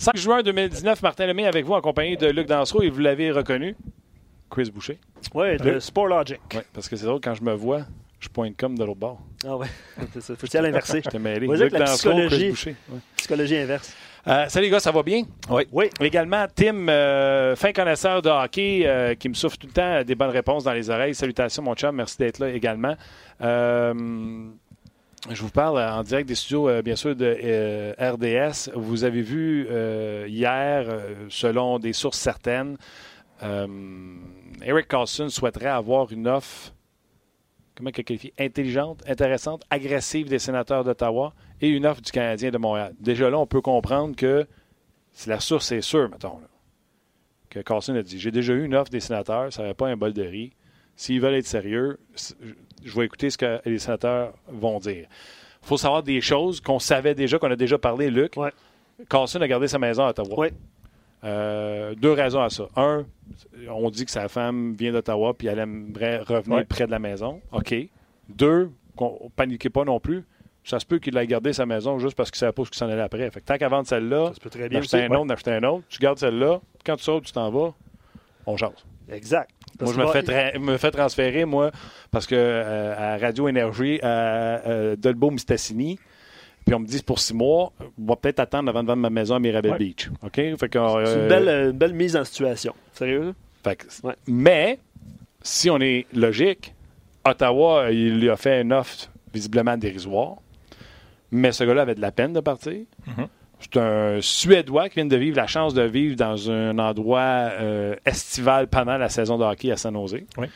5 juin 2019, Martin Lemay avec vous en compagnie de Luc Dansereau et vous l'avez reconnu, Chris Boucher. Oui, de Sport Logic. Oui, parce que c'est drôle, quand je me vois, je pointe comme de l'autre bord. Ah ouais, c'est ça. Faut que tu à l'inverser. Je t'ai mêlé. Luc la Dansereau, Chris psychologie- Boucher. Ouais. Psychologie inverse. Euh, salut les gars, ça va bien? Oui. Oui. Également, Tim, euh, fin connaisseur de hockey, euh, qui me souffle tout le temps des bonnes réponses dans les oreilles. Salutations, mon chum. Merci d'être là également. Je vous parle en direct des studios, euh, bien sûr, de euh, RDS. Vous avez vu euh, hier, selon des sources certaines, Eric Carlson souhaiterait avoir une offre, comment il qualifie, intelligente, intéressante, agressive des sénateurs d'Ottawa et une offre du Canadien de Montréal. Déjà là, on peut comprendre que si la source est sûre, mettons, là, que Carlson a dit J'ai déjà eu une offre des sénateurs, ça n'avait pas un bol de riz. S'ils veulent être sérieux, je vais écouter ce que les sénateurs vont dire. Il faut savoir des choses qu'on savait déjà, qu'on a déjà parlé, Luc. Ouais. Carlson a gardé sa maison à Ottawa. Euh, deux raisons à ça. Un, on dit que sa femme vient d'Ottawa puis elle aimerait revenir Ouais. près de la maison. OK. Deux, paniquez pas non plus. Ça se peut qu'il ait gardé sa maison juste parce qu'il ne savait pas ce qui s'en allait après. Fait que tant qu'à vendre celle-là, d'acheter un Ouais. autre, d'acheter un autre, tu gardes celle-là. Quand tu sautes, tu t'en vas, on jase. Exact. Parce Moi, je me fais, tra- me fais transférer, moi, parce que euh, à Radio Énergie, à euh, Dolbeau-Mistassini, puis on me dit pour six mois, on va peut-être attendre avant de vendre ma maison à Mirabel Ouais. Beach. OK? Fait que, C'est euh, une belle, euh, une belle mise en situation. Sérieux? fait que- Ouais. Mais, si on est logique, Ottawa, euh, il lui a fait une offre visiblement dérisoire, mais ce gars-là avait de la peine de partir. Mhm. C'est un Suédois qui vient de vivre la chance de vivre dans un endroit euh, estival pendant la saison de hockey à San Jose. Oui.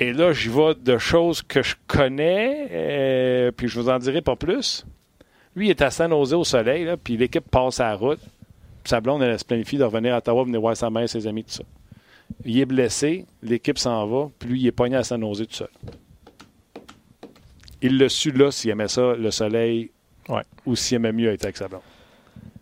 Et là, j'y vais de choses que je connais, euh, puis je vous en dirai pas plus. Lui, il est à San Jose au soleil, là, puis l'équipe passe à la route. Puis sa blonde, elle se planifie de revenir à Ottawa, venir voir sa mère, ses amis, tout ça. Il est blessé, l'équipe s'en va, puis lui, il est pogné à San Jose tout seul. Il l'a su là s'il aimait ça, le soleil, Ouais. ou s'il aimait mieux être avec sa blonde.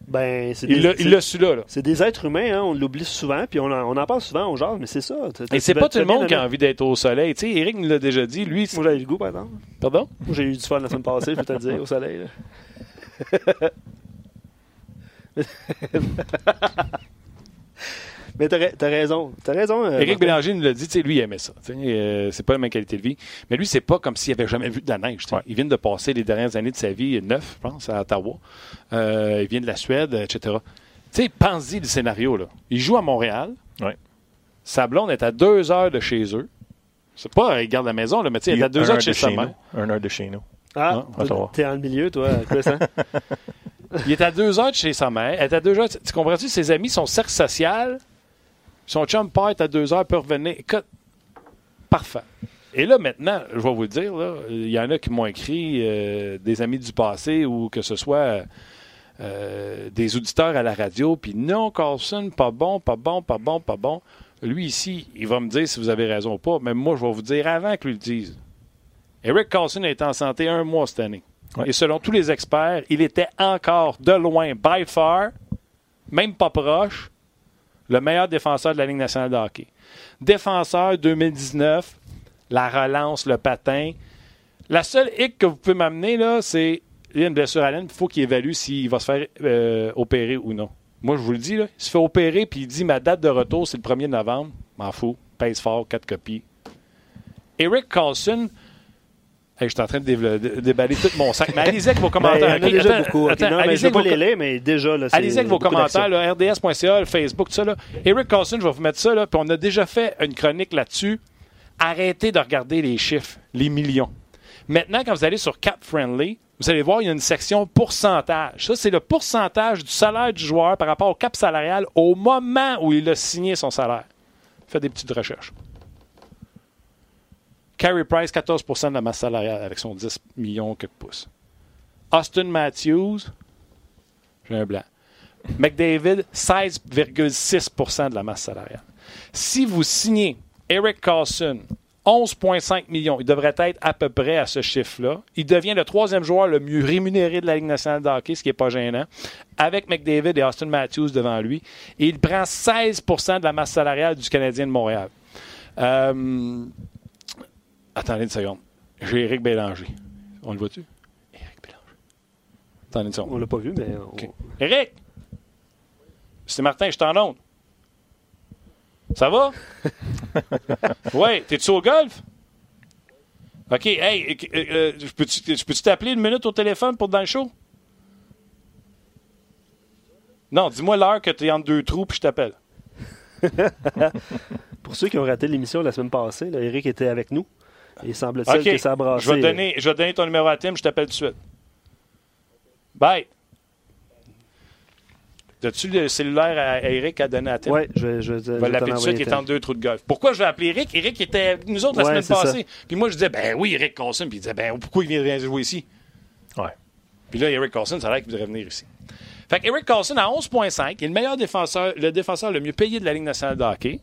Ben, c'est Il des- l'a- su là. là. C'est des êtres humains, hein, on l'oublie souvent, puis on en, on en parle souvent aux gens, mais c'est ça. T'as- Et c'est pas tout le monde qui a envie d'être au soleil. Tu sais, Eric nous l'a déjà dit. Lui, c'est- Moi, j'avais le goût, par exemple. pardon? Moi, j'ai eu du fun la semaine passée, je peux te le dire, au soleil. mais t'as, ra- t'as raison. T'as raison. euh, Éric. Bélanger nous l'a dit, lui, il aimait ça. Euh, c'est pas la même qualité de vie. Mais lui, c'est pas comme s'il avait jamais vu de la neige. Ouais. Il vient de passer les dernières années de sa vie, neuf, je pense, à Ottawa. Euh, il vient de la Suède, etc. Tu sais, pense-y le scénario. Là. Il joue à Montréal. Ouais. Sa blonde est à deux heures de chez eux. C'est pas, il garde la maison, là, mais tu sais, elle est à deux heures de chez sa mère. Un heure de chez nous. Ah, Ah, t'es en le milieu, toi, Chris, hein? Il est à deux heures de chez sa mère. Elle est à deux heures. Tu comprends-tu? Ses amis, son cercle social, son chum part à deux heures, peut revenir. Écoute, parfait. Et là, maintenant, je vais vous le dire, il y en a qui m'ont écrit, euh, des amis du passé ou que ce soit euh, des auditeurs à la radio, puis non, Carlson, pas bon, pas bon, pas bon, pas bon. Lui ici, il va me dire si vous avez raison ou pas, mais moi, je vais vous dire avant que lui le dise. Eric Carlson a été en santé un mois cette année. Ouais. Et selon tous les experts, il était encore de loin, by far, même pas proche, le meilleur défenseur de la Ligue nationale de hockey. Défenseur 2019, la relance, le patin. La seule hic que vous pouvez m'amener, là, c'est il y a une blessure à l'aine, il faut qu'il évalue s'il va se faire euh, opérer ou non. Moi, je vous le dis, là, il se fait opérer puis il dit ma date de retour, c'est le 1er novembre. M'en fous. Pèse fort, quatre copies. Eric Carlson, Hey, je suis en train de, déballer tout mon sac. Mais allez-y avec vos commentaires. déjà Attends, beaucoup. ok. attends, non, mais allez-y je vais avec pas vos les lire, mais déjà, là, Allez-y avec vos commentaires, rds.ca, le Facebook, tout ça. Là. Eric Carlson, je vais vous mettre ça. Là, puis on a déjà fait une chronique là-dessus. Arrêtez de regarder les chiffres, les millions. Maintenant, quand vous allez sur Cap Friendly, vous allez voir, il y a une section pourcentage. Ça, c'est le pourcentage du salaire du joueur par rapport au cap salarial au moment où il a signé son salaire. Faites des petites recherches. Carey Price, 14% de la masse salariale avec son 10 millions quelques pouces. Austin Matthews, j'ai un blanc. McDavid, 16,6% de la masse salariale. Si vous signez Eric Carlson, 11,5 millions, il devrait être à peu près à ce chiffre-là. Il devient le troisième joueur le mieux rémunéré de la Ligue nationale de hockey, ce qui n'est pas gênant, avec McDavid et Austin Matthews devant lui. Et il prend 16% de la masse salariale du Canadien de Montréal. Euh, Attendez une seconde. J'ai Éric Bélanger. On le voit-tu? Éric Bélanger. Attendez une seconde. On l'a pas vu, mais. on- OK. Éric! C'est Martin, je t'en onde. Ça va? ouais, t'es-tu au golf? OK, hey, euh, euh, je peux-tu t'appeler une minute au téléphone pour dans le show? Non, dis-moi l'heure que tu es entre deux trous puis je t'appelle. pour ceux qui ont raté l'émission la semaine passée, Eric était avec nous. Il semble-t-il que ça a brassé. Je vais, donner, je vais donner ton numéro à Tim, je t'appelle tout de suite. Bye. As-tu le cellulaire à Eric à donner à Tim? Oui, je, je, je vais l'appeler tout de suite, il est en deux trous de golf. Pourquoi je vais appeler Eric? Eric était avec nous autres la semaine passée. Puis moi, je disais, ben oui, Eric Carlson. Puis il disait, ben pourquoi il vient jouer ici? Ouais. Puis là, Eric Carlson, ça a l'air qu'il voudrait venir ici. Fait Eric Carlson, à 11,5, il est le meilleur défenseur, le défenseur le mieux payé de la Ligue nationale de hockey.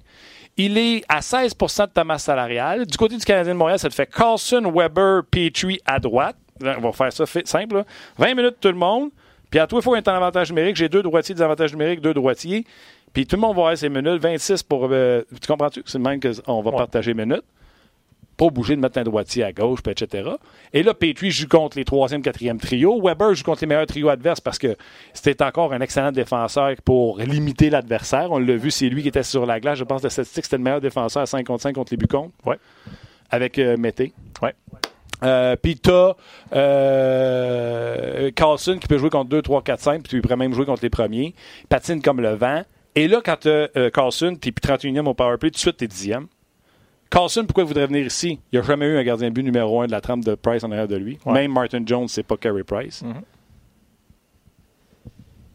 Il est à 16% de ta masse salariale. Du côté du Canadien de Montréal, ça te fait Carlson, Weber, Petrie à droite. On va faire ça simple. 20 minutes tout le monde. Puis à toi, il faut être en avantage numérique. J'ai deux droitiers des avantages numériques, deux droitiers. Puis tout le monde va avoir ses minutes. 26 pour. Euh, tu comprends-tu? C'est le même qu'on va partager minutes. Pas bouger de mettre un droitier à gauche, etc. Et là, Petrie joue contre les troisième, quatrième trio. Weber joue contre les meilleurs trios adverses parce que c'était encore un excellent défenseur pour limiter l'adversaire. On l'a vu, c'est lui qui était sur la glace. Je pense que la statistique, c'était le meilleur défenseur à 5 contre 5 contre les Bucons. Ouais. Avec euh, Mété. Ouais. Euh, puis t'as euh, Carlson qui peut jouer contre 2, 3, 4, 5, puis il pourrait même jouer contre les premiers. Il patine comme le vent. Et là, quand tu euh, Carlson, t'es plus 31e au powerplay, tout de suite, t'es 10e. Carlson, pourquoi il voudrait venir ici? Il n'y a jamais eu un gardien de but numéro un de la trame de Price en arrière de lui. Même Martin Jones, c'est pas Carey Price. Mm-hmm.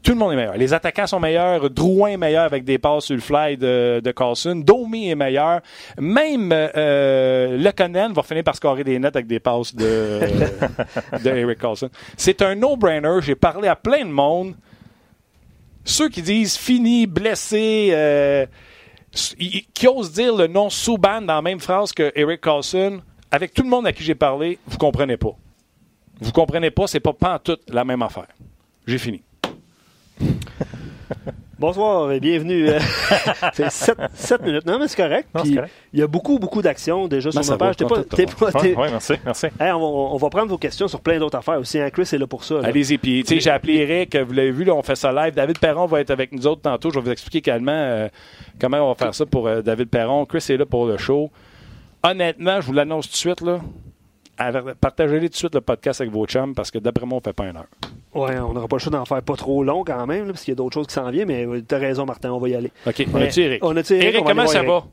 Tout le monde est meilleur. Les attaquants sont meilleurs. Drouin est meilleur avec des passes sur le fly de, de Carlson. Domi est meilleur. Même euh, va finir par scorer des nets avec des passes de, de Eric Carlson. C'est un no-brainer. J'ai parlé à plein de monde. Ceux qui disent fini, blessé, euh, qui osent dire le nom Souban dans la même phrase que Eric Carlson, avec tout le monde à qui j'ai parlé, vous comprenez pas. Vous comprenez pas, c'est pas pas toute la même affaire. J'ai fini. Bonsoir et bienvenue. c'est 7, minutes. Non, mais c'est correct. Il y a beaucoup, beaucoup d'actions déjà sur ma page. Oui, merci. merci. on, va, prendre vos questions sur plein d'autres affaires aussi. Hein. Chris est là pour ça. Allez-y. Puis, j'ai appelé Eric. Vous l'avez vu, là, on fait ça live. David Perron va être avec nous autres tantôt. Je vais vous expliquer également euh, comment on va faire ça pour euh, David Perron. Chris est là pour le show. Honnêtement, je vous l'annonce tout de suite. Là, partagez-les tout de suite le podcast avec vos chums parce que d'après moi, on ne fait pas une heure. Oui, on n'aura pas le choix d'en faire pas trop long quand même, parce qu'il y a d'autres choses qui s'en viennent, mais tu as raison, Martin, on va y aller. OK. On a-tu Eric? On a-tu Eric? comment ça va?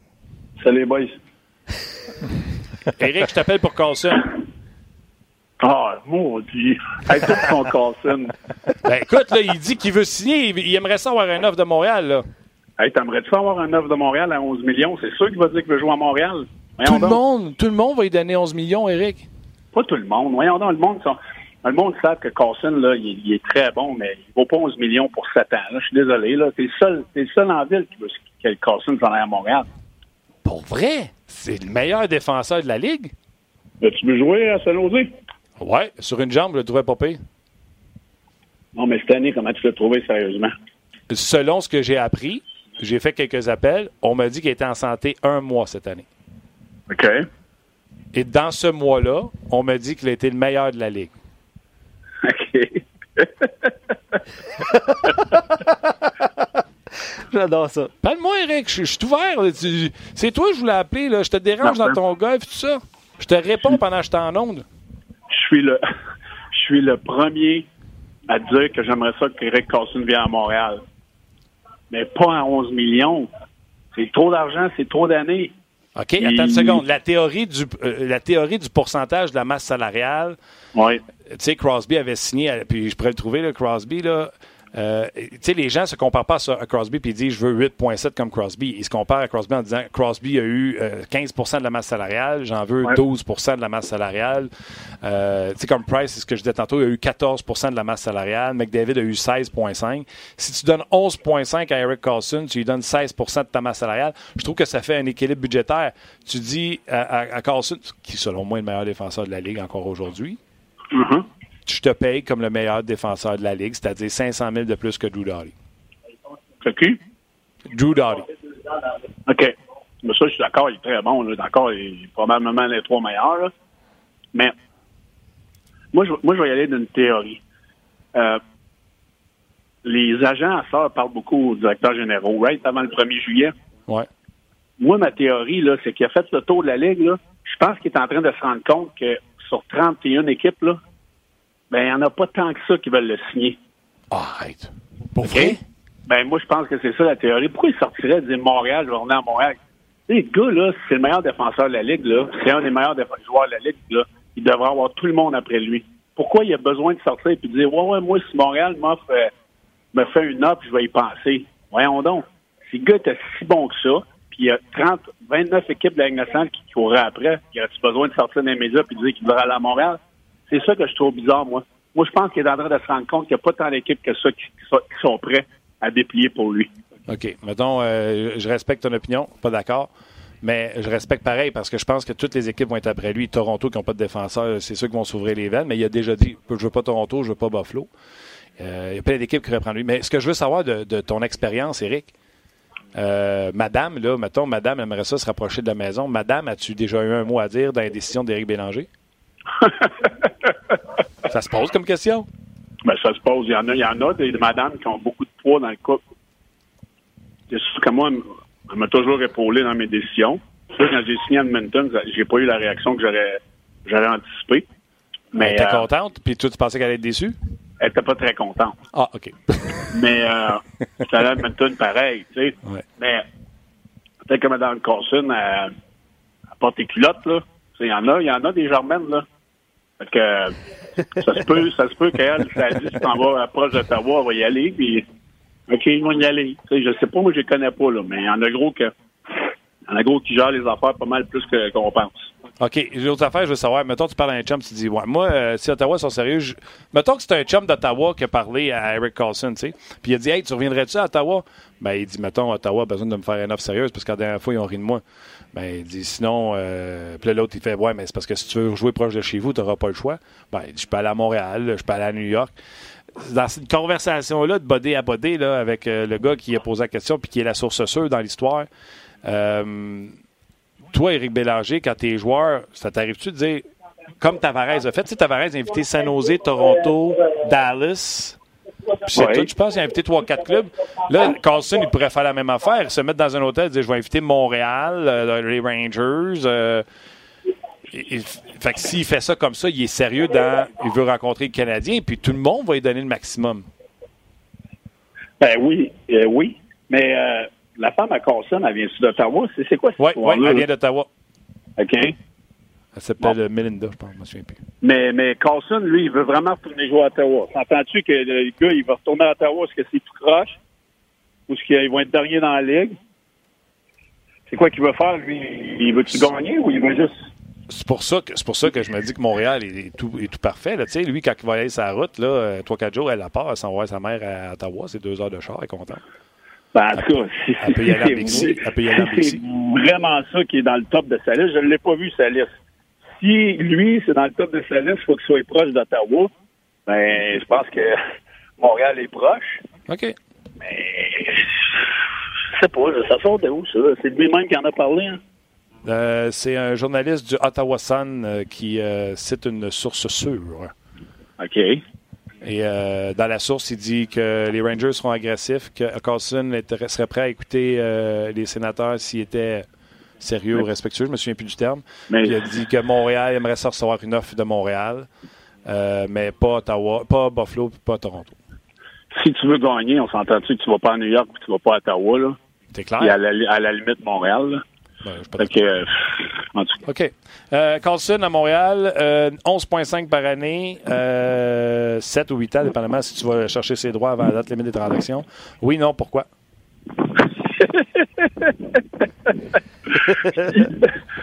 Salut, boys. Eric, je t'appelle pour Carlson. Ah, mon Dieu. Hey, ton Carlson. Ben, écoute, là, il dit qu'il veut signer. Il, aimerait ça avoir un offre de Montréal, là. Hey, t'aimerais-tu avoir un offre de Montréal à 11 millions? C'est sûr qu'il va dire qu'il veut jouer à Montréal. tout le, monde, tout le monde va lui donner 11 millions, Eric. Pas tout le monde. Voyons donc, le monde, sont le monde sait que Carson, là, il, est très bon, mais il vaut pas 11 millions pour 7 ans. Là. Je suis désolé. Là. C'est le seul, c'est le seul en ville qui veut que Carson s'en aille à Montréal. Pour vrai? C'est le meilleur défenseur de la Ligue? tu veux jouer à San Jose? Ouais, sur une jambe, je le trouvais pas pire. Non, mais cette année, comment tu l'as trouvé sérieusement? Selon ce que j'ai appris, j'ai fait quelques appels, on m'a dit qu'il était en santé un mois cette année. OK. Et dans ce mois-là, on m'a dit qu'il était le meilleur de la Ligue. J'adore ça. Parle-moi, Eric. Je, suis ouvert. C'est toi que je voulais appeler. Là. Je te dérange dans ton golf, tout ça. Je te réponds pendant que je t'en onde. Je suis le, je suis le premier à dire que j'aimerais ça qu'Eric Carson vienne à Montréal. Mais pas à 11 millions. C'est trop d'argent, c'est trop d'années. OK, attends une seconde. La théorie, du, euh, la théorie du pourcentage de la masse salariale, oui. tu sais, Crosby avait signé, puis je pourrais le trouver, là, Crosby, là, euh, les gens ne se comparent pas à Crosby et disent je veux 8,7 comme Crosby. Ils se comparent à Crosby en disant Crosby a eu 15% euh, de la masse salariale, j'en veux 12% de la masse salariale. Euh, comme Price, c'est ce que je disais tantôt, il a eu 14% de la masse salariale. McDavid a eu 16,5. Si tu donnes 11,5 à Eric Carlson, tu lui donnes 16% de ta masse salariale. Je trouve que ça fait un équilibre budgétaire. Tu dis à, Carlson, qui selon moi est le meilleur défenseur de la Ligue encore aujourd'hui, mm-hmm je te paye comme le meilleur défenseur de la Ligue, c'est-à-dire 500 000 de plus que Drew Doughty. C'est qui? Drew Doughty. OK. Mais ça, je suis d'accord, il est très bon. D'accord, il est probablement les trois meilleurs. Mais moi je, moi, je vais y aller d'une théorie. Euh, les agents à ça parlent beaucoup au directeur général, right, avant le 1er juillet? Ouais. Moi, ma théorie, là, c'est qu'il a fait le tour de la Ligue, là. Je pense qu'il est en train de se rendre compte que sur 31 équipes, là, ben, il n'y en a pas tant que ça qui veulent le signer. arrête. Pour vrai? Ben, moi, je pense que c'est ça la théorie. Pourquoi il sortirait de dire Montréal, je vais revenir à Montréal? Les gars, là, c'est le meilleur défenseur de la Ligue, là. C'est un des meilleurs joueurs de la Ligue, là. Il devrait avoir tout le monde après lui. Pourquoi il a besoin de sortir et de dire, ouais, ouais, moi, si Montréal m'offre, euh, me fait une offre, je vais y penser. Voyons donc. Si le gars était si bon que ça, puis il y a 30, 29 équipes de la Ligue nationale qui courraient après, il a-tu besoin de sortir dans les médias et de dire qu'il devrait aller à Montréal? C'est ça que je trouve bizarre, moi. Moi, je pense qu'il est en train de se rendre compte qu'il n'y a pas tant d'équipes que ça qui, sont prêts à déplier pour lui. OK. Mettons, euh, je respecte ton opinion, pas d'accord. Mais je respecte pareil parce que je pense que toutes les équipes vont être après lui. Toronto qui n'ont pas de défenseur, c'est ceux qui vont s'ouvrir les veines. Mais il a déjà dit je veux pas Toronto, je veux pas Buffalo. Euh, il y a plein d'équipes qui reprennent lui. Mais ce que je veux savoir de, ton expérience, Eric, euh, Madame, là, mettons, Madame aimerait ça se rapprocher de la maison. Madame, as-tu déjà eu un mot à dire dans les décisions d'Éric Bélanger? ça se pose comme question? Ben, ça se pose. Il y en a, il y en a des madames qui ont beaucoup de poids dans le couple. C'est sûr que moi, elle m'a toujours épaulé dans mes décisions. Quand j'ai signé à Edmonton, j'ai pas eu la réaction que j'aurais, j'aurais anticipée. Mais, elle était euh, contente, puis toi, tu pensais qu'elle allait être déçue? Elle était pas très contente. Ah, OK. mais euh, à Edmonton pareil, tu sais. Mais peut-être que Mme Carson, elle, elle porte des culottes, là. Il y en a, il y en a des germaines, là. Fait que ça se peut, ça se peut qu'elle, ça dit, tu t'en vas proche d'Ottawa, elle va y aller, puis OK, ils vont y aller. sais, je sais pas, moi je les connais pas, mais il y en a gros que il y en a gros qui gèrent les affaires pas mal plus qu'on pense. OK. J'ai autre affaire, je veux savoir. Mettons, tu parles à un chum, tu dis, ouais, moi, euh, si Ottawa sont sérieux, mettons que c'est un chum d'Ottawa qui a parlé à Eric Carlson. Puis il a dit, hey, tu reviendrais-tu à Ottawa? Ben, il dit, mettons, Ottawa a besoin de me faire une offre sérieuse parce la dernière fois, ils ont ri de moi. Ben, il dit, sinon, euh... puis l'autre, il fait, ouais, mais c'est parce que si tu veux jouer proche de chez vous, tu n'auras pas le choix. Ben, il dit, je peux aller à Montréal, je peux aller à New York dans cette conversation-là, de bodé à bodé, là, avec euh, le gars qui a posé la question puis qui est la source sûre dans l'histoire, euh, toi, Éric Bélanger, quand tu es joueur, ça t'arrive-tu de dire, comme Tavares a fait, tu Tavares a invité San Jose, Toronto, Dallas, c'est tout, je pense, il a invité 3-4 clubs. Là, Carlson, il pourrait faire la même affaire, se mettre dans un hôtel et dire, je vais inviter Montréal, euh, les Rangers, fait que s'il fait ça comme ça, il est sérieux dans. Il veut rencontrer le Canadien, puis tout le monde va lui donner le maximum. Ben oui, euh, oui. Mais euh, la femme à Carson, elle vient d'Ottawa? C'est quoi cette Oui, ouais, elle vient d'Ottawa. OK. Elle s'appelle Melinda, je pense, je me souviens plus. Mais, mais Carson, lui, il veut vraiment retourner jouer à Ottawa. S'entends-tu que le gars, il va retourner à Ottawa, est-ce que c'est tout croche? Ou est-ce qu'ils vont être derniers dans la ligue? C'est quoi qu'il veut faire, lui? Il veut-tu gagner ou il veut juste c'est pour ça que c'est pour ça que je me dis que Montréal est, tout, est tout parfait. Là. Lui, quand il va aller sa route, là, 3-4 jours, elle la part, elle s'envoie sa mère à Ottawa, c'est deux heures de char, elle est contente. Ben, en tout cas, elle peut y aller C'est vraiment ça qui est dans le top de sa liste. Je ne l'ai pas vu, sa liste. Si lui, c'est dans le top de sa liste, il faut qu'il soit proche d'Ottawa. Ben, je pense que Montréal est proche. OK. Mais, je sais pas, ça sort de où, ça? C'est lui-même qui en a parlé, hein? Euh, c'est un journaliste du Ottawa Sun euh, qui euh, cite une source sûre. OK. Et dans la source, il dit que les Rangers seront agressifs, que Carlson serait prêt à écouter les sénateurs s'ils étaient sérieux ou respectueux. Je me souviens plus du terme. il a dit que Montréal aimerait ça recevoir une offre de Montréal, mais pas Ottawa, pas Buffalo, pas Toronto. Si tu veux gagner, on s'entend-tu que tu vas pas à New York et tu vas pas à Ottawa, là? C'est clair. à la, à la limite Montréal, là. Ben, OK. Euh, Carlson à Montréal, 11,5 euh, par année, 7 euh, ou 8 ans, dépendamment si tu vas chercher ses droits avant la date limite des transactions. Oui, non, pourquoi?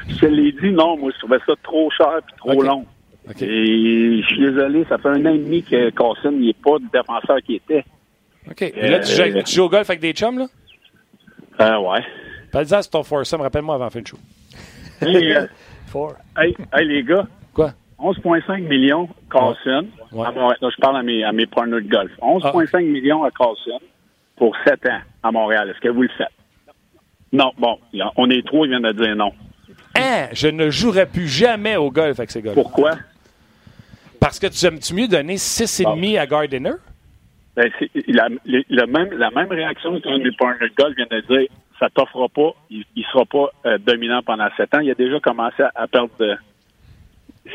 Je l'ai dit, non, moi, je trouvais ça trop cher et trop long. Et je suis désolé, ça fait un an et demi que Carlson n'est pas le défenseur qui était. OK. Et là, tu, joues, tu, joues, au golf avec des chums, là? Euh, ouais. Parle-en sur ton foursome, rappelle-moi avant la fin de show. Hey, euh, hey, hey, les gars. Quoi? 11,5 millions Carlson. Ouais. je parle à mes, à mes partners de golf. 11,5 ah. millions à Carlson pour 7 ans à Montréal. Est-ce que vous le faites? Non, bon, on est trois, ils viennent de dire non. Hein? Je ne jouerai plus jamais au golf avec ces gars Pourquoi? Parce que tu aimes-tu mieux donner 6,5 à Gardiner? Ben, la, la, même, la même réaction qu'un des partners de golf vient de dire ça t'offre pas, il, ne sera pas euh, dominant pendant sept ans. Il a déjà commencé à, perdre de.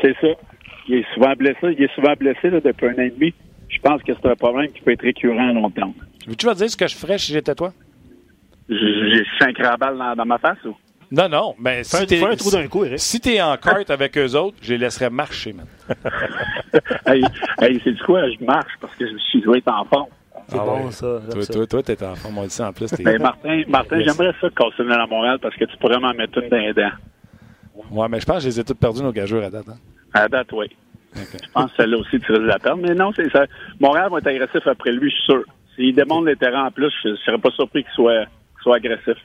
C'est ça. Il est souvent blessé. Il est souvent blessé depuis un an et demi. Je pense que c'est un problème qui peut être récurrent à long terme. Tu vas dire ce que je ferais si j'étais toi? J'ai cinq rabales dans, dans ma face ou? Non, non, mais si t'es un trou d'un coup, Eric. Si t'es en carte avec eux autres, je les laisserais marcher, man. hey, hey c'est du quoi? Je marche parce que je dois être en forme. C'est ah bon, ça. Toi, ça. toi, t'es en forme. aussi en plus. Ben, Martin, Martin j'aimerais ça casser à Montréal parce que tu pourrais m'en mettre une dans les dents. Ouais, mais je pense que je les ai toutes perdues, nos gageurs, à date. Hein? À date, oui. Je pense que celle-là aussi, tu risques de la perdre. Mais non, c'est ça. Montréal va être agressif après lui, je suis sûr. S'il démonte les terrains en plus, je ne serais pas surpris qu'il soit, soit agressif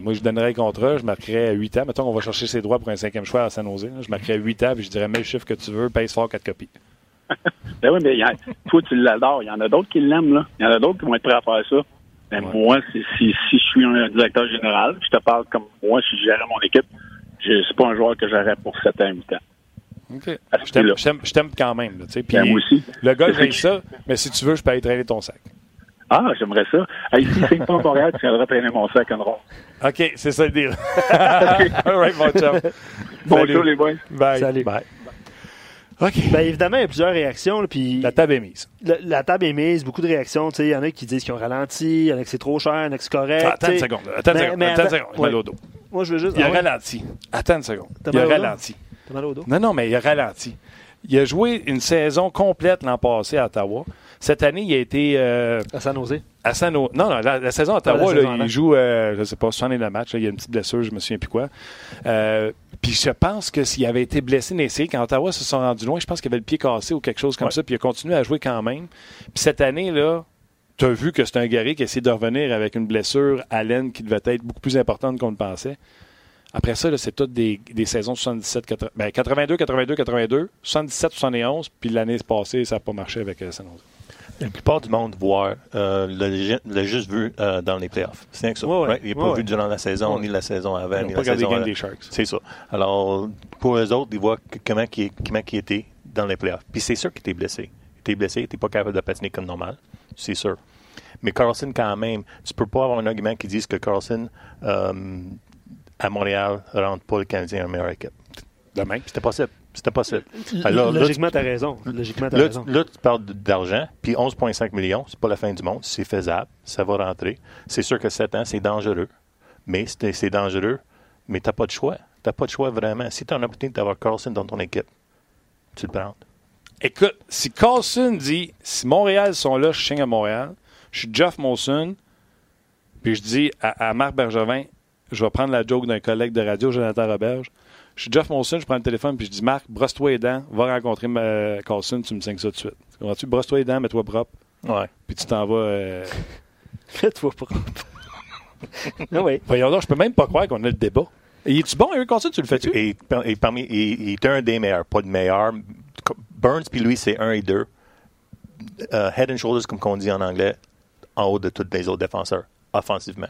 moi, je donnerais un contrat, je marquerais 8 ans. Mettons qu'on va chercher ses droits pour un cinquième choix à San Jose. Je marquerais 8 ans, puis je dirais, mets le chiffre que tu veux, pèse fort 4 copies. ben oui, mais toi, tu l'adores. Il y en a d'autres qui l'aiment, là. Il y en a d'autres qui vont être prêts à faire ça. Mais moi, si, si, je suis un directeur général, je te parle comme moi, si je gérais mon équipe, je suis pas un joueur que j'aurais pour 7 ans, 8 ans. Je t'aime quand même. Là, puis, ben, moi aussi. Le gars, j'ai ça, mais si tu veux, je peux aller traîner ton sac. Ah, j'aimerais ça. Hey, si c'est pas Montréal, tu viendras traîner mon sac en rond. OK, c'est ça le deal. All right, mon chum. Bonjour, les boys. Bye. Salut. Bye. OK. Ben, évidemment, il y a plusieurs réactions. puis la table est mise. La, table est mise, beaucoup de réactions. Il y en a qui disent qu'ils ont ralenti, il y en a qui c'est trop cher, il y en a qui c'est correct. attends une seconde. Attends une seconde. attends une seconde. mal au dos. Moi, je veux juste. Il a ah ralenti. Attends une seconde. Il a ralenti. T'as mal au dos? Non, non, mais il a ralenti. Il a joué une saison complète l'an passé à Ottawa. Cette année, il a été. Euh, à San Jose. À San. Non, non, la, saison à Ottawa, là, il joue, euh, je ne sais pas, 69 matchs. Là, il y a une petite blessure, je me souviens plus quoi. Euh, puis je pense que s'il avait été blessé dans quand Ottawa se sont rendus loin, je pense qu'il avait le pied cassé ou quelque chose comme ça, puis il a continué à jouer quand même. Puis cette année, là, tu as vu que c'est un guerrier qui essaie de revenir avec une blessure à l'aine qui devait être beaucoup plus importante qu'on le pensait. Après ça, c'est toutes des, des, saisons 77, 80, ben 82, 82, 82, 77, 71, puis l'année passée, ça n'a pas marché avec San Jose. La plupart du monde voit euh, le, juste vu euh, dans les playoffs. C'est rien que ça. Il n'est pas vu durant la saison, ni la saison avant, ni la saison des Sharks. C'est ça. Alors, pour eux autres, ils voient comment il, comment était dans les playoffs. Puis c'est sûr qu'il était blessé. Il était blessé, il n'était pas capable de patiner comme normal. C'est sûr. Mais Carlson, quand même, tu peux pas avoir un argument qui dise que Carlson, euh, à Montréal, rentre pas le Canadien en meilleure équipe. Demain. C'était possible. C'était possible. Alors, logiquement, tu as raison. Logiquement, as là, raison. Là, tu parles d'argent, puis 11,5 millions, c'est pas la fin du monde, c'est faisable, ça va rentrer. C'est sûr que 7 ans, c'est dangereux, mais c'est dangereux, mais tu n'as pas de choix. Tu n'as pas de choix vraiment. Si tu as une opportunité d'avoir Carlson dans ton équipe, tu le prends. Écoute, si Carlson dit si Montréal sont là, je signe à Montréal, je suis Jeff Molson, puis je dis à, à Marc Bergevin, je vais prendre la joke d'un collègue de radio, Jonathan Roberge, je suis Jeff Monson, je prends le téléphone puis je dis Marc, brosse-toi les dents, va rencontrer ma Carlson, tu me signes ça tout de suite. Comprends-tu? Brosse-toi les dents, mets-toi propre. Ouais. Puis tu t'en vas. Euh... Mets-toi propre. ah oui. Voyons donc, je peux même pas croire qu'on a le débat. Et es-tu bon, Eric Carlson, tu le fais-tu? Et, et, parmi, il, est un des meilleurs, pas le meilleur. Burns puis lui, c'est un et deux. Uh, head and shoulders, comme on dit en anglais, en haut de tous les autres défenseurs, offensivement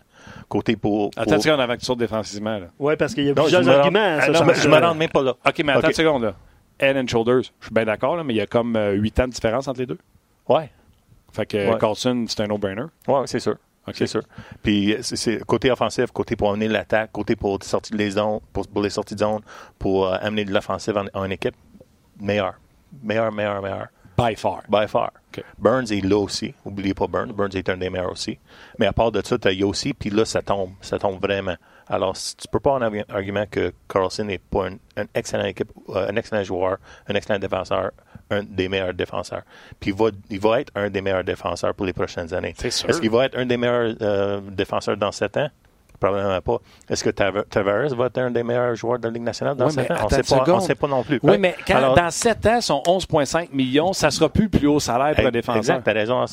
côté pour. Attends une seconde avant que tu sortes défensivement. Oui, parce qu'il y a plusieurs arguments. je, ne me rends même pas là. OK, mais attends une seconde. Là. Head and Shoulders, je suis bien d'accord, mais il y a comme 8 euh, ans de différence entre les deux. Ouais. Fait que Carlson, c'est un no-brainer. Oui, c'est sûr. C'est sûr. Puis c'est côté offensif, côté pour amener l'attaque, côté pour sortir les zones, pour, les sorties de zone, pour euh, amener de l'offensive en, en, équipe, meilleur. Meilleur, meilleur, meilleur. By far. By far. Burns est là aussi. N'oubliez pas Burns. Burns est un des meilleurs aussi. Mais à part de ça, tu as aussi, puis là, ça tombe. Ça tombe vraiment. Alors, tu tu peux pas avoir un argument que Carlson n'est pas un, excellent équipe, euh, un excellent joueur, un excellent défenseur, un des meilleurs défenseurs. Puis il va, il va être un des meilleurs défenseurs pour les prochaines années. Est-ce qu'il va être un des meilleurs euh, défenseurs dans sept ans? Probablement pas. Est-ce que Tavares va être un des meilleurs joueurs de la Ligue nationale? Dans 7 ans? On ne sait, pas non plus. Oui, mais quand, dans 7 ans, son 11,5 millions, ça ne sera plus le plus haut salaire pour un défenseur. Exact, tu as raison.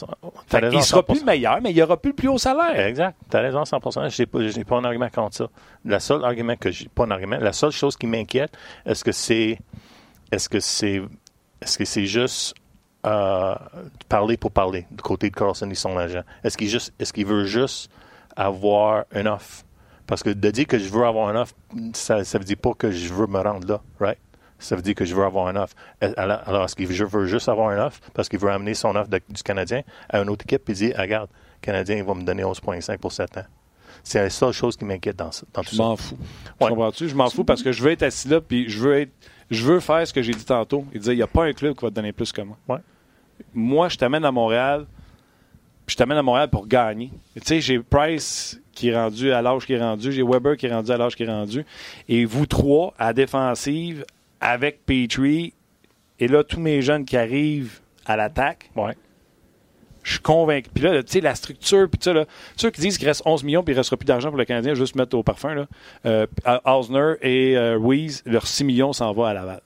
il ne sera plus meilleur, mais il n'y aura plus le plus haut salaire. Exact, tu as raison à 100 Je n'ai pas, pas un argument contre ça. Le seul argument que pas un argument, la seule chose qui m'inquiète, est-ce que c'est, est-ce que c'est, est-ce que c'est juste euh, parler pour parler du côté de Carlson et son agent? Est-ce qu'il, juste, est-ce qu'il veut juste avoir une offre. Parce que de dire que je veux avoir une offre, ça ne veut dire pas que je veux me rendre là, right? ça veut dire que je veux avoir un offre. Alors, est-ce qu'il veut juste avoir un offre parce qu'il veut amener son offre du Canadien à une autre équipe et dire, regarde, le Canadien, il va me donner 11,5 pour 7 ans. C'est la seule chose qui m'inquiète dans, dans, tout ça. Je m'en fous. Je m'en fous parce que je veux être assis là puis je veux être, je veux faire ce que j'ai dit tantôt. Il disait, il n'y a pas un club qui va te donner plus que moi. Ouais. Moi, je t'amène à Montréal, je t'amène à Montréal pour gagner. Tu sais, j'ai Price qui est rendu à l'âge qui est rendu, j'ai Weber qui est rendu à l'âge qui est rendu, et vous trois à défensive avec Petrie, et là, tous mes jeunes qui arrivent à l'attaque. Ouais. Je suis convaincu. Puis là, tu sais, la structure, puis ça, là, ceux qui disent qu'il reste 11 millions puis il ne restera plus d'argent pour le Canadien, juste mettre au parfum, là. Euh, Hausner et euh, Ruiz, leurs 6 millions s'en va à Laval.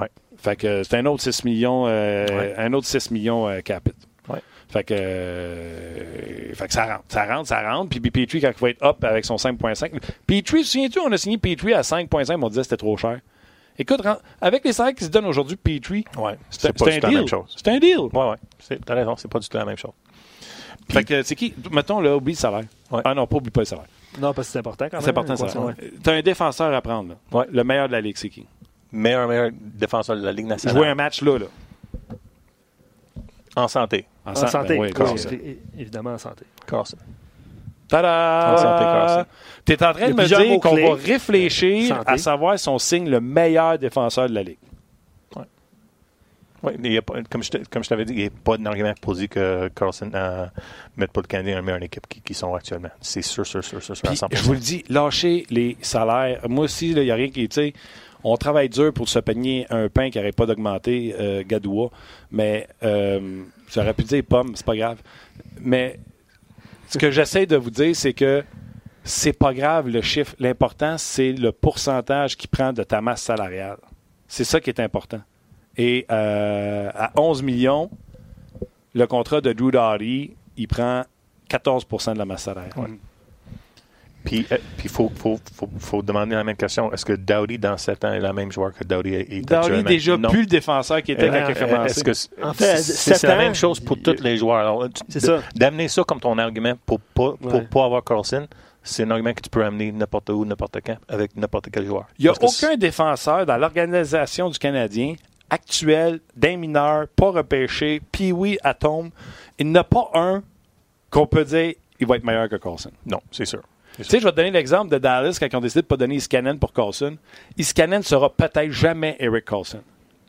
Ouais. Fait que c'est un autre 6 millions, euh, un autre 6 millions euh, capit. Ouais. Fait que, euh, fait que ça rentre, ça rentre, ça rentre. Puis, puis Petrie, quand il va être up avec son 5.5. Petrie, souviens-tu, on a signé Petrie à 5.5, on disait que c'était trop cher. Écoute, avec les salaires qui se donnent aujourd'hui, Petrie, ouais, c'est pas un, deal. C'est un deal. Ouais, ouais. T'as raison, c'est pas du tout la même chose. Puis, fait que c'est qui? Mettons, là, oublie le salaire. Ouais. Ah non, pas oublie pas le salaire. Non, parce que c'est important quand même. C'est important, ça. T'as un défenseur à prendre. Là. Ouais. Le meilleur de la Ligue, c'est qui? Meilleur, meilleur défenseur de la Ligue nationale. Jouer un match là, là. En santé. En, en santé. Ben, oui, évidemment en santé. Carlson. Tada! En santé, Carlson. Tu es en train de me dire qu'on va réfléchir à savoir si on signe le meilleur défenseur de la Ligue. Oui, il y a pas, comme je, t'avais dit, il n'y a pas d'argument pour dire que Carlson ne euh, met pas le Canadien dans la meilleure équipe qui, qui sont actuellement. C'est sûr, sûr, sûr, sûr, sûr, à 100%. Je vous le dis, lâchez les salaires. Moi aussi, il n'y a rien qui, on travaille dur pour se peigner un pain qui n'arrête pas d'augmenter, euh, Gadoua, mais euh, j'aurais pu dire pomme, c'est pas grave. Mais ce que j'essaie de vous dire, c'est que c'est pas grave le chiffre. L'important, c'est le pourcentage qui prend de ta masse salariale. C'est ça qui est important. Et euh, à 11 millions, le contrat de Drew Doughty, il prend 14% de la masse salariale. Puis il faut, faut, faut, faut, demander la même question. Est-ce que Dowdy, dans 7 ans, est le même joueur que Dowdy est Dowdy déjà non. plus le défenseur qui était quand il a commencé. Est-ce que en fait, c'est la même chose pour tous les joueurs? C'est ça. D'amener ça comme ton argument pour pas, pour ouais. pas avoir Carlson, c'est un argument que tu peux amener n'importe où, n'importe quand, avec n'importe quel joueur. Il n'y a aucun défenseur dans l'organisation du Canadien actuel, d'un mineur, pas repêché, puis oui, atome. Il n'y en a pas un qu'on peut dire il va être meilleur que Carlson. Non, c'est sûr. Tu sais, je vais te donner l'exemple de Dallas quand ils ont décidé de ne pas donner Iskanen pour Carlson. Iskanen ne sera peut-être jamais Eric Carlson.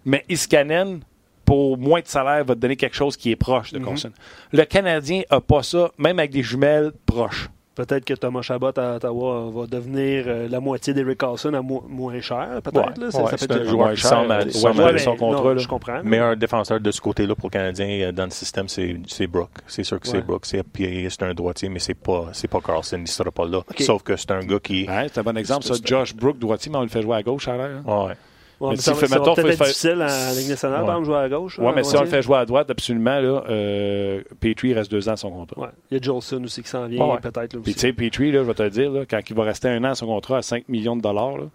Mais Iskanen, pour moins de salaire, va te donner quelque chose qui est proche de Carlson. Mm -hmm. Le Canadien n'a pas ça, même avec des jumelles proches. Peut-être que Thomas Chabot à Ottawa va devenir euh, la moitié d'Eric Carlson à mo moins cher, peut-être. Ouais, ça, ouais, ça c'est un joueur ouais, ouais, son contrat. Non, je comprends. Meilleur défenseur de ce côté-là pour le Canadien dans le système, c'est Brooke. C'est sûr que c'est Brooke. C'est un droitier, mais c'est pas, pas Carlson. Il ne sera pas là. Okay. Sauf que c'est un gars qui. c'est un bon exemple, ça. Josh Brooke, droitier, mais on le fait jouer à gauche, à l'air. Hein? Ouais. Mais, fait, ça va peut-être être difficile en Ligue nationale, ouais. par exemple, jouer à gauche. Oui, mais si on le fait jouer à droite, absolument, là, euh, Petrie reste deux ans à son contrat. Ouais. Il y a Jolson aussi qui s'en vient, peut-être. Puis tu sais, Petrie, là, je vais te le dire, là, quand il va rester un an à son contrat à 5 millions de dollars, là,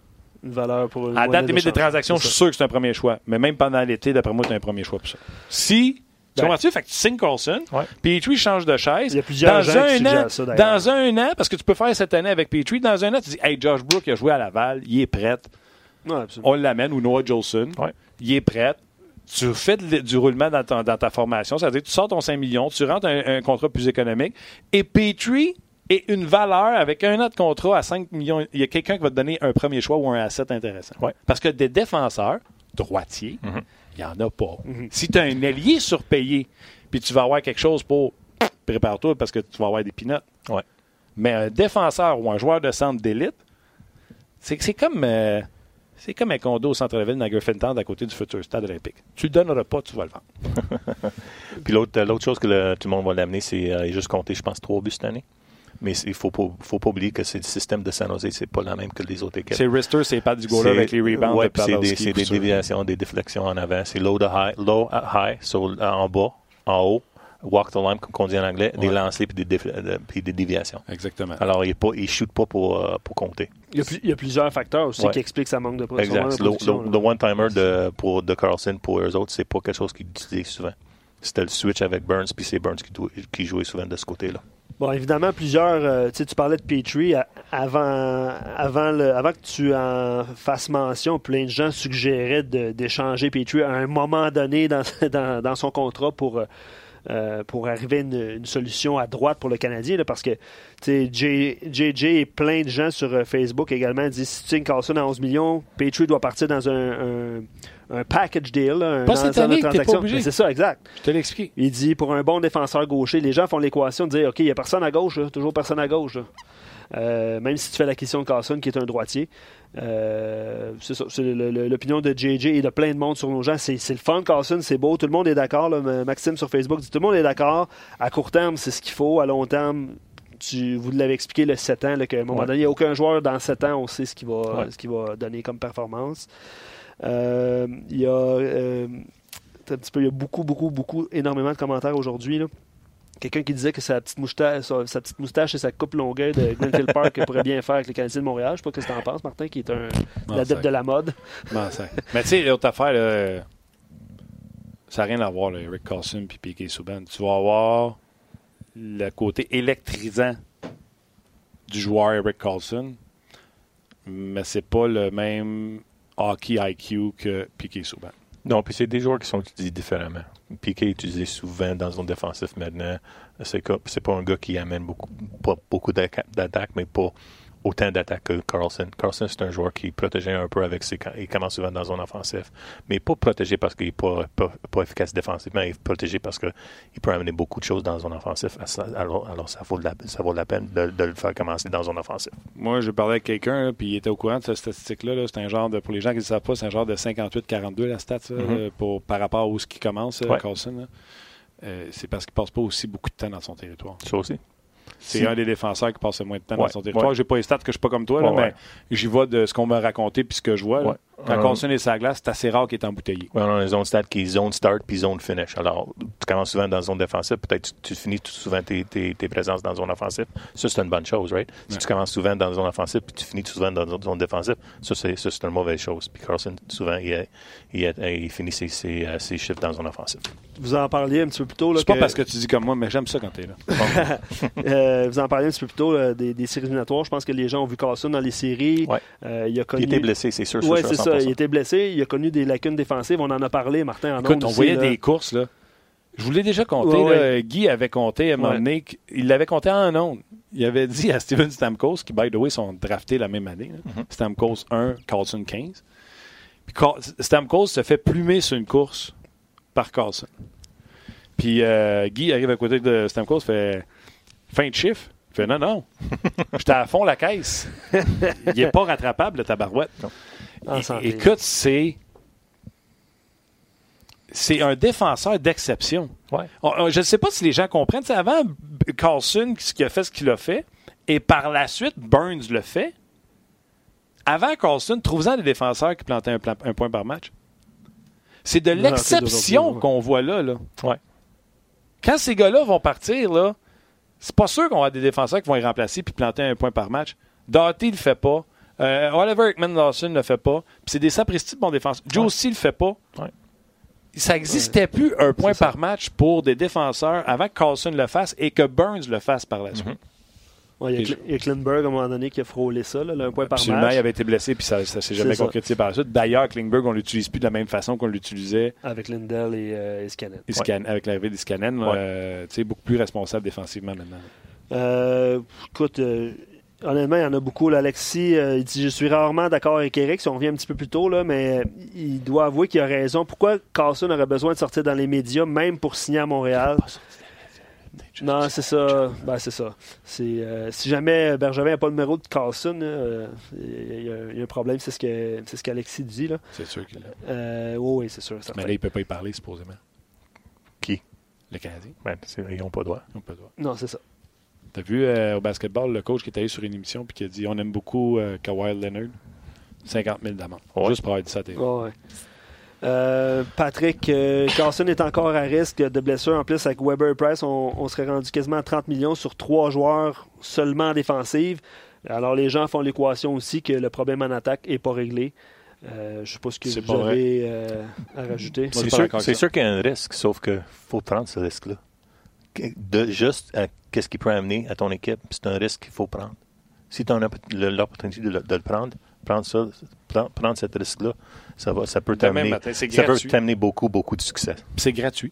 une valeur pour À date limite des transactions, je suis sûr que c'est un premier choix. Mais même pendant l'été, d'après moi, c'est un premier choix pour ça. Si tu comprends-tu? Fait que tu signes Carlson, ouais. Petrie change de chaise. Il y a plusieurs dans gens un qui an, ça, Dans un an, parce que tu peux faire cette année avec Petrie, dans un an, tu dis Hey, Josh Brook il a joué à Laval, il est prêt. Ouais, on l'amène, ou Noah Jolson. Ouais. Il est prêt. Tu fais de, du roulement dans, ta formation, c'est-à-dire tu sors ton 5 millions, tu rentres un, un contrat plus économique, et Petrie est une valeur avec un an de contrat à 5 millions. Il y a quelqu'un qui va te donner un premier choix ou un asset intéressant. Ouais. Parce que des défenseurs, droitiers, il mm -hmm. n'y en a pas. Mm -hmm. Si tu as un allié surpayé, puis tu vas avoir quelque chose pour. Prépare-toi parce que tu vas avoir des pinottes. Ouais. Mais un défenseur ou un joueur de centre d'élite, c'est comme. Euh, c'est comme un condo au centre-ville dans Griffintown à côté du futur stade olympique. Tu le donneras pas, tu vas le vendre. Puis l'autre chose que le, tout le monde va l'amener, c'est euh, juste compter, je pense, trois buts cette année. Mais il ne faut pas, faut pas oublier que c'est le système de San Jose, c'est pas la même que les autres équipes. C'est Rister, c'est pas du goal avec les rebounds. Ouais, c'est des, des déviations, des déflexions en avant. C'est low, high, low high, so, en bas, en haut, walk the line, comme on dit en anglais, ouais. des lancers puis des, puis des déviations. Exactement. Alors, il ne shoot pas pour, uh, pour compter. Il y, a, il y, a, plusieurs facteurs aussi ouais. qui expliquent sa manque de production. Exact. Le, le one-timer de, pour, de Carlson pour eux autres, c'est pas quelque chose qu'ils utilisent souvent. C'était le switch avec Burns, puis c'est Burns qui, qui, jouait souvent de ce côté-là. Bon, évidemment, plusieurs. Euh, tu parlais de Petrie avant, avant, le, avant que tu en fasses mention. Plein de gens suggéraient d'échanger Petrie à un moment donné dans, dans, son contrat pour. Euh, pour arriver à une, solution à droite pour le Canadien, parce que JJ et plein de gens sur euh, Facebook également disent si tu signes Carlson à 11 millions, Petrie doit partir dans un un package deal. un pas année pas C'est ça, exact. Je te l'explique. Il dit pour un bon défenseur gaucher, les gens font l'équation de dire OK, il n'y a personne à gauche, toujours personne à gauche. Euh, même si tu fais la question de Carson, qui est un droitier. Euh, c'est ça. l'opinion de JJ et de plein de monde sur nos gens. C'est, le fun, Carson, c'est beau. Tout le monde est d'accord. Maxime sur Facebook dit tout le monde est d'accord. À court terme, c'est ce qu'il faut. À long terme, tu, vous l'avez expliqué le 7 ans, qu'à un moment donné, il n'y a aucun joueur dans 7 ans, on sait ce qu'il va, ce va donner comme performance. Euh, il y a un petit peu, il y a beaucoup, beaucoup, beaucoup, énormément de commentaires aujourd'hui. Quelqu'un qui disait que sa petite moustache, sa, petite moustache et sa coupe longueur de Glenfield Park pourrait bien faire avec les Canadiens de Montréal. Je sais pas ce que tu en penses, Martin, qui est un adepte de la mode. Mais tu sais, l'autre affaire, ça n'a rien à voir, Eric Carlson et Piquet Souban. Tu vas avoir le côté électrisant du joueur Eric Carlson, mais c'est pas le même hockey IQ que Piquet souvent. Non, puis c'est des joueurs qui sont utilisés différemment. Piquet est utilisé souvent dans zone défensive maintenant. C'est pas un gars qui amène beaucoup, beaucoup d'attaques, mais pas autant d'attaques que Carlson. Carlson, c'est un joueur qui protégé un peu avec ses. Il commence souvent dans la zone offensive. Mais pas protégé parce qu'il n'est pas, pas, efficace défensivement. Il est protégé parce qu'il peut amener beaucoup de choses dans la zone offensive. Alors, alors ça, vaut la, ça vaut la peine de, le faire commencer dans la zone offensive. Moi, je parlais avec quelqu'un, puis il était au courant de cette statistique-là. C'est un genre de. Pour les gens qui ne savent pas, c'est un genre de 58-42 la stat, mm-hmm. pour, par rapport à où ce qui commence, Carlson. Euh, c'est parce qu'il ne passe pas aussi beaucoup de temps dans son territoire. Ça aussi. C'est un des défenseurs qui passe le moins de temps dans son territoire. J'ai pas les stats que je suis pas comme toi, mais j'y vois de ce qu'on m'a raconté puis ce que je vois. Quand Carlson est sa glace, c'est assez rare qu'il est embouteillé. on a une zone stats qui est zone start puis zone finish. Alors, tu commences souvent dans la zone défensive, peut-être tu, tu finis souvent tes, tes, tes, présences dans la zone offensive. Ça, c'est une bonne chose, right? Si tu commences souvent dans la zone offensive puis tu finis souvent dans la zone défensive, ça, c'est, ça, c'est une mauvaise chose. Puis Carlson, souvent, il, il, il finit ses, ses, euh, ses, chiffres dans la zone offensive. Vous en parliez un petit peu plus tôt. C'est pas parce que tu dis comme moi, mais j'aime ça quand tu es là. euh, vous en parliez un petit peu plus tôt des, des, séries éliminatoires. Je pense que les gens ont vu Carlson dans les séries. Euh, il, a connu... il était blessé, c'est sûr. Oui, c'est ça. Il était blessé il a connu des lacunes défensives. On en a parlé, Martin, en Écoute, on voyait des courses, là. Je vous l'ai déjà compté. Guy avait compté à un moment donné. Il l'avait compté en ondes. Il avait dit à Steven Stamkos, qui, by the way, sont draftés la même année. Mm-hmm. Stamkos 1, Carlson 15. Puis Stamkos se fait plumer sur une course par Carlson. Puis euh, Guy arrive à côté de Stamkos, fait fin de chiffre. Il fait non, non. J'étais à fond la caisse. il n'est pas rattrapable, le tabarouette. Écoute, c'est. C'est un défenseur d'exception. je ne sais pas si les gens comprennent. avant, Carlson, qui a fait ce qu'il a fait, et par la suite, Burns le fait. Avant Carlson, trouvez-en des défenseurs qui plantaient un, point par match. C'est de l'exception qu'on voit là. là. Quand ces gars-là vont partir, là, c'est pas sûr qu'on va des défenseurs qui vont les remplacer puis planter un point par match. Doughty ne le fait pas. Euh, Oliver Ekman Lawson ne le fait pas. c'est des sapristi de bon défenseurs. Joe aussi ne le fait pas. Ça n'existait plus un point par match pour des défenseurs avant que Carlson le fasse et que Burns le fasse par la suite. il, y a, Klingberg à un moment donné qui a frôlé ça, là, un point par Absolument, il avait été blessé puis ça ne s'est jamais concrétisé par la suite. D'ailleurs, Klingberg, on ne l'utilise plus de la même façon qu'on l'utilisait. Avec Lindell et, euh, Avec l'arrivée d'Iskanen, euh, beaucoup plus responsable défensivement maintenant. Euh, écoute, euh, Honnêtement, il y en a beaucoup. Alexis, euh, il dit Je suis rarement d'accord avec Eric, si on revient un petit peu plus tôt, là, mais il doit avouer qu'il a raison. Pourquoi Carlson aurait besoin de sortir dans les médias, même pour signer à Montréal? Non, c'est ça. Ben, c'est ça. Euh, si jamais Bergevin n'a pas le numéro de Carlson, euh, il, y a, un problème. C'est ce que c'est ce qu'Alexis dit. C'est sûr qu'il a. oui, c'est sûr. Mais là, il ne peut pas y parler, supposément. Qui? Le Canadien. Ben, ils n'ont pas droit. Ils n'ont pas droit. Non, c'est ça. T'as vu euh, au basketball le coach qui est allé sur une émission puis qui a dit on aime beaucoup euh, Kawhi Leonard 50 000 d'amende. Juste pour avoir dit ça à euh, Patrick, Carson est encore à risque de blessure. En plus, avec Weber Price, on, serait rendu quasiment à 30 millions sur trois joueurs seulement en défensive. Alors, les gens font l'équation aussi que le problème en attaque n'est pas réglé. je ne sais pas ce que vous avez à rajouter. C'est sûr, sûr qu'il y a un risque, sauf qu'il faut prendre ce risque-là de juste à qu'est-ce qu'il peut amener à ton équipe, c'est un risque qu'il faut prendre. Si tu as l'opportunité de, le- de le prendre, prendre ça, prendre, prendre cet risque-là, ça, va, ça peut t'amener ça peut t'amener beaucoup, beaucoup de succès. C'est gratuit.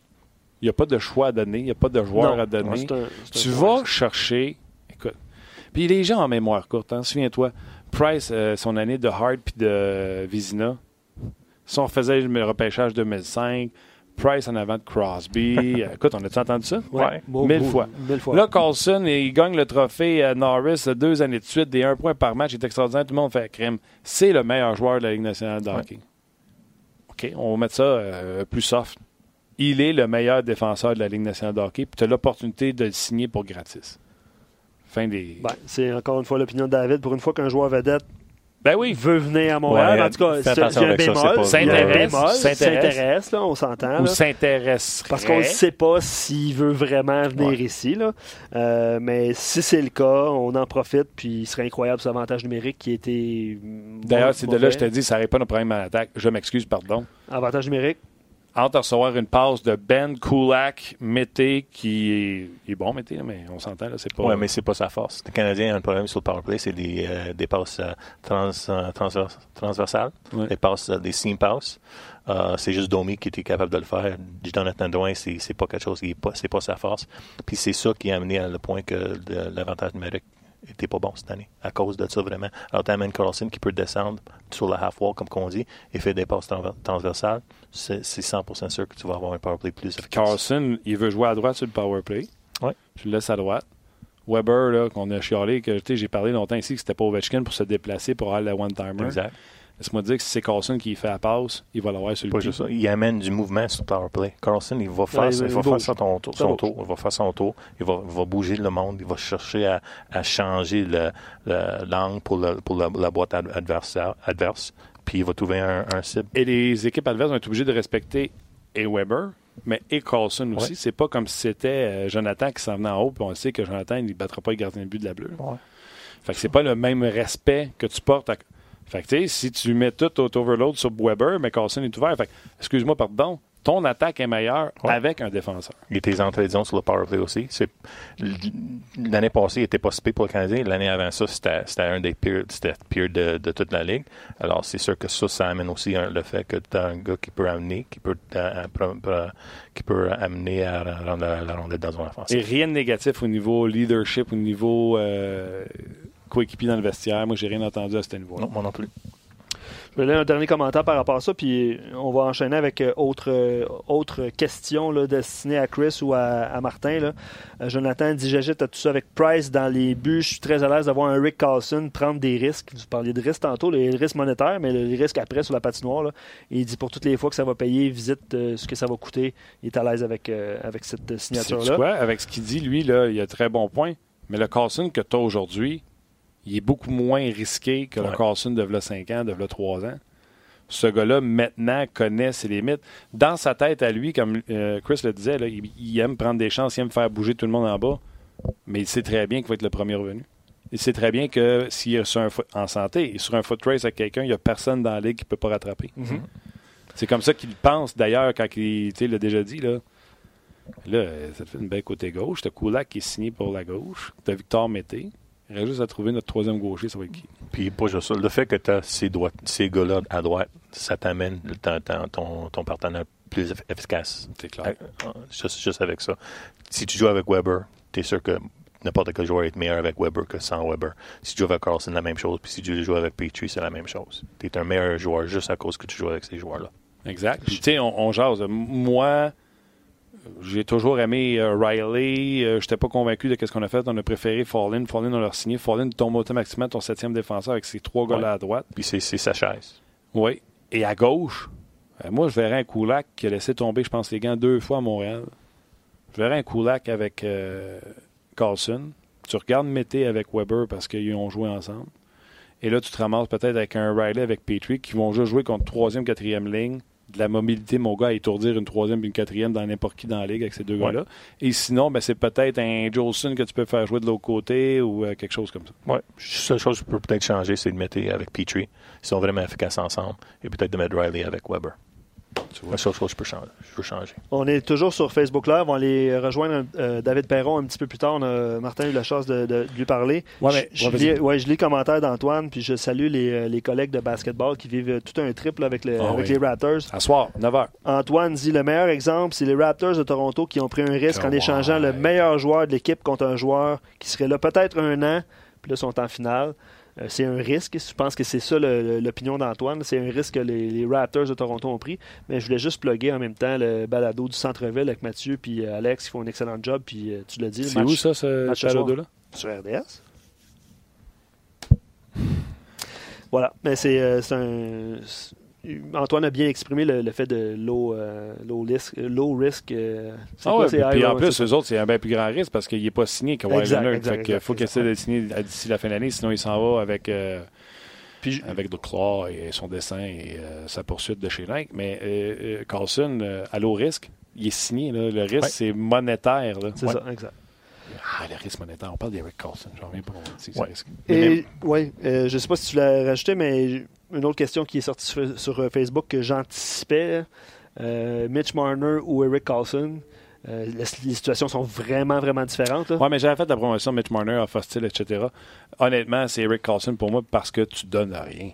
Il n'y a pas de choix à donner, il n'y a pas de joueur Non, à donner. non, c'est un- c'est un tu vas chercher. Écoute. Puis les gens en mémoire courte, hein, souviens-toi. Price, euh, son année de Hart puis de Vizina. Si on refaisait le repêchage 2005, Price en avant de Crosby. Euh, écoute, on a-tu entendu ça? Ouais. Beau- Mille beau- fois. Mille fois. Là, Carlson, il gagne le trophée à Norris euh, deux années de suite, des un point par match, il est extraordinaire, tout le monde fait crème. C'est le meilleur joueur de la Ligue nationale de hockey. OK, on va mettre ça euh, plus soft. Il est le meilleur défenseur de la Ligue nationale de hockey, puis tu as l'opportunité de le signer pour gratis. Fin des. Ben, c'est encore une fois l'opinion de David. Pour une fois qu'un joueur vedette Ben oui. veut venir à Montréal, Ouais, en tout cas, c'est- attention il y a un bémol. S'intéresse, s'intéresse. s'intéresse, on s'entend. Ou là. s'intéresserait. Parce qu'on ne sait pas s'il veut vraiment venir Ouais. ici. Là. Euh, mais si c'est le cas, on en profite. Puis il serait incroyable cet avantage numérique qui était. mm, D'ailleurs, c'est de là que je te dis, ça n'arrête pas nos problèmes à l'attaque. Je m'excuse, pardon. Avantage numérique? Entre de recevoir une passe de Ben Kulak, Mété, qui est, il est bon, Mété, mais on s'entend, là, c'est pas... Oui, mais c'est pas sa force. Le Canadien a un problème sur le power play, c'est des, euh, des passes euh, trans, euh, transvers- transversales, Ouais. des passes, euh, des seam passes. Euh, c'est juste Domi qui était capable de le faire. Jonathan Drouin, c'est, c'est pas quelque chose qui est pas, c'est pas sa force. Puis c'est ça qui a amené à le point que l'avantage numérique était pas bon cette année, à cause de ça vraiment. Alors tu amènes Carlson qui peut descendre sur la half wall, comme qu'on dit, et fait des passes transver- transversales. C'est, c'est 100% sûr que tu vas avoir un power play plus efficace. Carlson, il veut jouer à droite sur le power play. Ouais. Tu le laisses à droite. Weber, là, qu'on a chialé, que j'ai parlé longtemps ici que c'était pas Ovechkin pour se déplacer pour avoir le one-timer. Exact. Laisse-moi dire que si c'est Carlson qui fait la passe, il va l'avoir sur le Pas pied. juste ça. Il amène du mouvement sur le power play. Carlson, il va faire, Ouais, il il va faire son, tour, Ça son tour. Il va faire son tour. Il va, il va bouger le monde. Il va chercher à, à changer le- le- l'angle pour, le- pour la, la boîte adverse. Puis il va trouver un, un cible. Et les équipes adverses vont être obligées de respecter et Weber, mais et Carlson aussi. Ouais. C'est pas comme si c'était euh, Jonathan qui s'en venait en haut, puis on sait que Jonathan, il ne battra pas le gardien de but de la bleue. Ouais. Fait que c'est pas le même respect que tu portes à... Fait que, tu sais, si tu mets tout au overload sur Weber, mais Carlson est ouvert. Fait que, excuse-moi, pardon, ton attaque est meilleure Ouais. avec un défenseur. Et tes entrées de zone sur le power play aussi. C'est- L'année passée, il n'était pas si pire pour le Canadien. L'année avant ça, c'était c'était un des pires, c'était pire de, de toute la ligue. Alors, c'est sûr que ça, ça amène aussi un- le fait que tu as un gars qui peut amener, qui peut, euh, pro- pro- qui peut amener à rendre la, la rondelle dans son Et offensive. rien de négatif au niveau leadership, au niveau euh, coéquipier dans le vestiaire. Moi, j'ai rien entendu à ce niveau-là. Non, moi non plus. Je vais un dernier commentaire par rapport à ça, puis on va enchaîner avec euh, autre, euh, autre question là, destinée à Chris ou à, à Martin. Là. Euh, Jonathan dit J'agite à tout ça avec Price dans les buts? Je suis très à l'aise d'avoir un Rick Carlson prendre des risques. Vous parliez de risques tantôt, les risques monétaires, mais les risques après sur la patinoire. Là. Il dit pour toutes les fois que ça va payer, visite euh, ce que ça va coûter. Il est à l'aise avec, euh, avec cette signature-là. quoi? Avec ce qu'il dit, lui, là, il a très bon point. Mais le Carlson que tu as aujourd'hui, il est beaucoup moins risqué que le. Carlson de v'là 5 ans, de v'là 3 ans. Ce gars-là, maintenant, connaît ses limites. Dans sa tête à lui, comme euh, Chris le disait, là, il, il aime prendre des chances, il aime faire bouger tout le monde en bas. Mais il sait très bien qu'il va être le premier revenu. Il sait très bien que s'il est sur un foot- en santé et sur un foot race avec quelqu'un, il n'y a personne dans la ligue qui ne peut pas rattraper. Mhm. C'est comme ça qu'il pense d'ailleurs quand il l'a déjà dit. Là, là ça te fait une belle côté gauche. T'as Kulak qui est signé pour la gauche. T'as Victor Mété. Il reste juste à trouver notre troisième gaucher, ça va être qui? Puis pas juste ça. Le fait que tu as ces, droites- ces gars-là à droite, ça t'amène ton, ton- partenaire plus eff- efficace. C'est clair. Ah, ah, Juste, juste avec ça. Si tu joues avec Weber, tu es sûr que n'importe quel joueur est meilleur avec Weber que sans Weber. Si tu joues avec Carlson, la même chose. Puis si tu joues avec Petrie, c'est la même chose. Tu es un meilleur joueur juste à cause que tu joues avec ces joueurs-là. Exact. Tu sais, on, on jase. Moi, j'ai toujours aimé euh, Riley. Euh, J'étais pas convaincu de ce qu'on a fait. On a préféré Fallin. Fallin, on l'a signé. Fallin tombe automatiquement ton septième défenseur avec ses trois gars-là à droite. Puis c'est sa chaise. Oui. Et à gauche, euh, moi, je verrais un Kulak qui a laissé tomber, je pense, les gants deux fois à Montréal. Je verrais un Kulak avec euh, Carlson. Tu regardes Mété avec Weber parce qu'ils ont joué ensemble. Et là, tu te ramasses peut-être avec un Riley avec Petrie qui vont juste jouer contre troisième, quatrième ligne. De la mobilité, mon gars, à étourdir une troisième et une quatrième dans n'importe qui dans la ligue avec ces deux Ouais. gars-là. Et sinon, ben, c'est peut-être un Jolson que tu peux faire jouer de l'autre côté ou euh, quelque chose comme ça. La seule chose qui peut peut-être changer, c'est de mettre avec Petrie. Ils sont vraiment efficaces ensemble. Et peut-être de mettre Riley avec Weber. Je peux changer. Je peux changer. On est toujours sur Facebook Live. On va aller rejoindre euh, David Perron un petit peu plus tard. On a, Martin a eu la chance de, de- de lui parler. Ouais, mais- je, lis, ouais, je lis les commentaires d'Antoine, puis je salue les, euh, les collègues de basketball qui vivent euh, tout un triple avec, le- Ah avec oui. les Raptors. À soir, 9h. Antoine dit le meilleur exemple, c'est les Raptors de Toronto qui ont pris un risque en échangeant le meilleur joueur de l'équipe contre un joueur qui serait là peut-être un an, puis là, ils sont en finale. Euh, c'est un risque. Je pense que c'est ça l'opinion d'Antoine. C'est un risque que les, les Raptors de Toronto ont pris. Mais je voulais juste plugger en même temps le balado du centre-ville avec Mathieu puis euh, Alex qui font un excellent job. Puis euh, tu l'as dit. C'est où ça, ce balado-là? Sur RDS. Voilà. Mais c'est un. Antoine a bien exprimé le, le fait de low, euh, low, risk, low risk. euh, Ah quoi, ouais, puis high en risk, plus, eux autres, c'est un bien plus grand risque parce qu'il n'est pas signé Kawhi Leonard. exact, Fait qu'il faut qu'il essaie de signer d'ici la fin de l'année, sinon il s'en va avec, euh, Puis, avec et son dessin et euh, sa poursuite de chez Nike. Mais euh, euh, Carlson, euh, à low risque, il est signé. là. Le risque, Ouais. c'est monétaire. c'est Ouais. ça, exact. Ah, le risque monétaire. On parle d'Eric Carlson. J'en reviens pas Ouais. risque. Et, ouais, euh, je ne sais pas si tu l'as rajouté, mais une autre question qui est sortie sur, sur, euh, Facebook que j'anticipais euh, Mitch Marner ou Eric Carlson. Euh, les, les situations sont vraiment, vraiment différentes. Ouais, mais j'avais fait la promotion de Mitch Marner, off hostile, etc. Honnêtement, c'est Eric Carlson pour moi parce que tu donnes rien.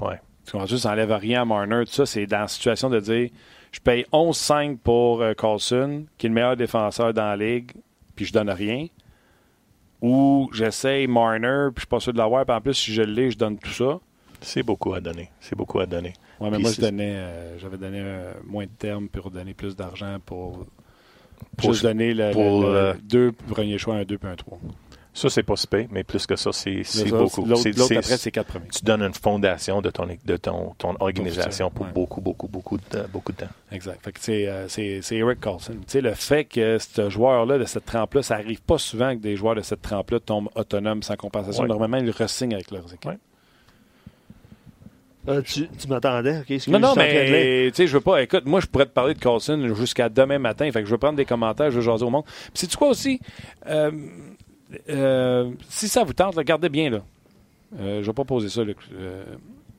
Ouais. Tu comprends? Ça n'enlève rien à Marner. Tout ça, c'est dans la situation de dire je paye 11-5 pour euh, Carlson, qui est le meilleur défenseur dans la ligue, puis je donne rien. Ou j'essaye Marner, puis je suis pas sûr de l'avoir, puis en plus, si je l'ai, je donne tout ça. C'est beaucoup à donner. C'est beaucoup à donner. Ouais, mais moi, je donnais, euh, j'avais donné euh, moins de termes pour donner plus d'argent pour, Pour- juste donner le, pour, le- le euh, deux premiers choix, un 2 puis un 3. Ça, c'est pas pire, mais plus que ça, c'est beaucoup. l'autre après, c'est quatre premiers. tu donnes une fondation de ton, de ton, ton organisation pour ouais. beaucoup, beaucoup, beaucoup de, beaucoup de temps. Exact. C'est, euh, Eric Carlson. Tu sais, le fait que ce joueur-là, de cette trempe-là, ça arrive pas souvent que des joueurs de cette trempe-là tombent autonomes sans compensation. Ouais. Normalement, ils re-signent avec leurs équipes. Ouais. Euh, tu tu m'attendais, ok? excuse, Non, non, mais tu sais, je veux pas. Écoute, moi, je pourrais te parler de Carlson jusqu'à demain matin. Fait que je veux prendre des commentaires, je veux jaser au monde. Puis, sais-tu quoi aussi? Euh, euh, si ça vous tente, regardez bien, là. Je vais pas poser ça.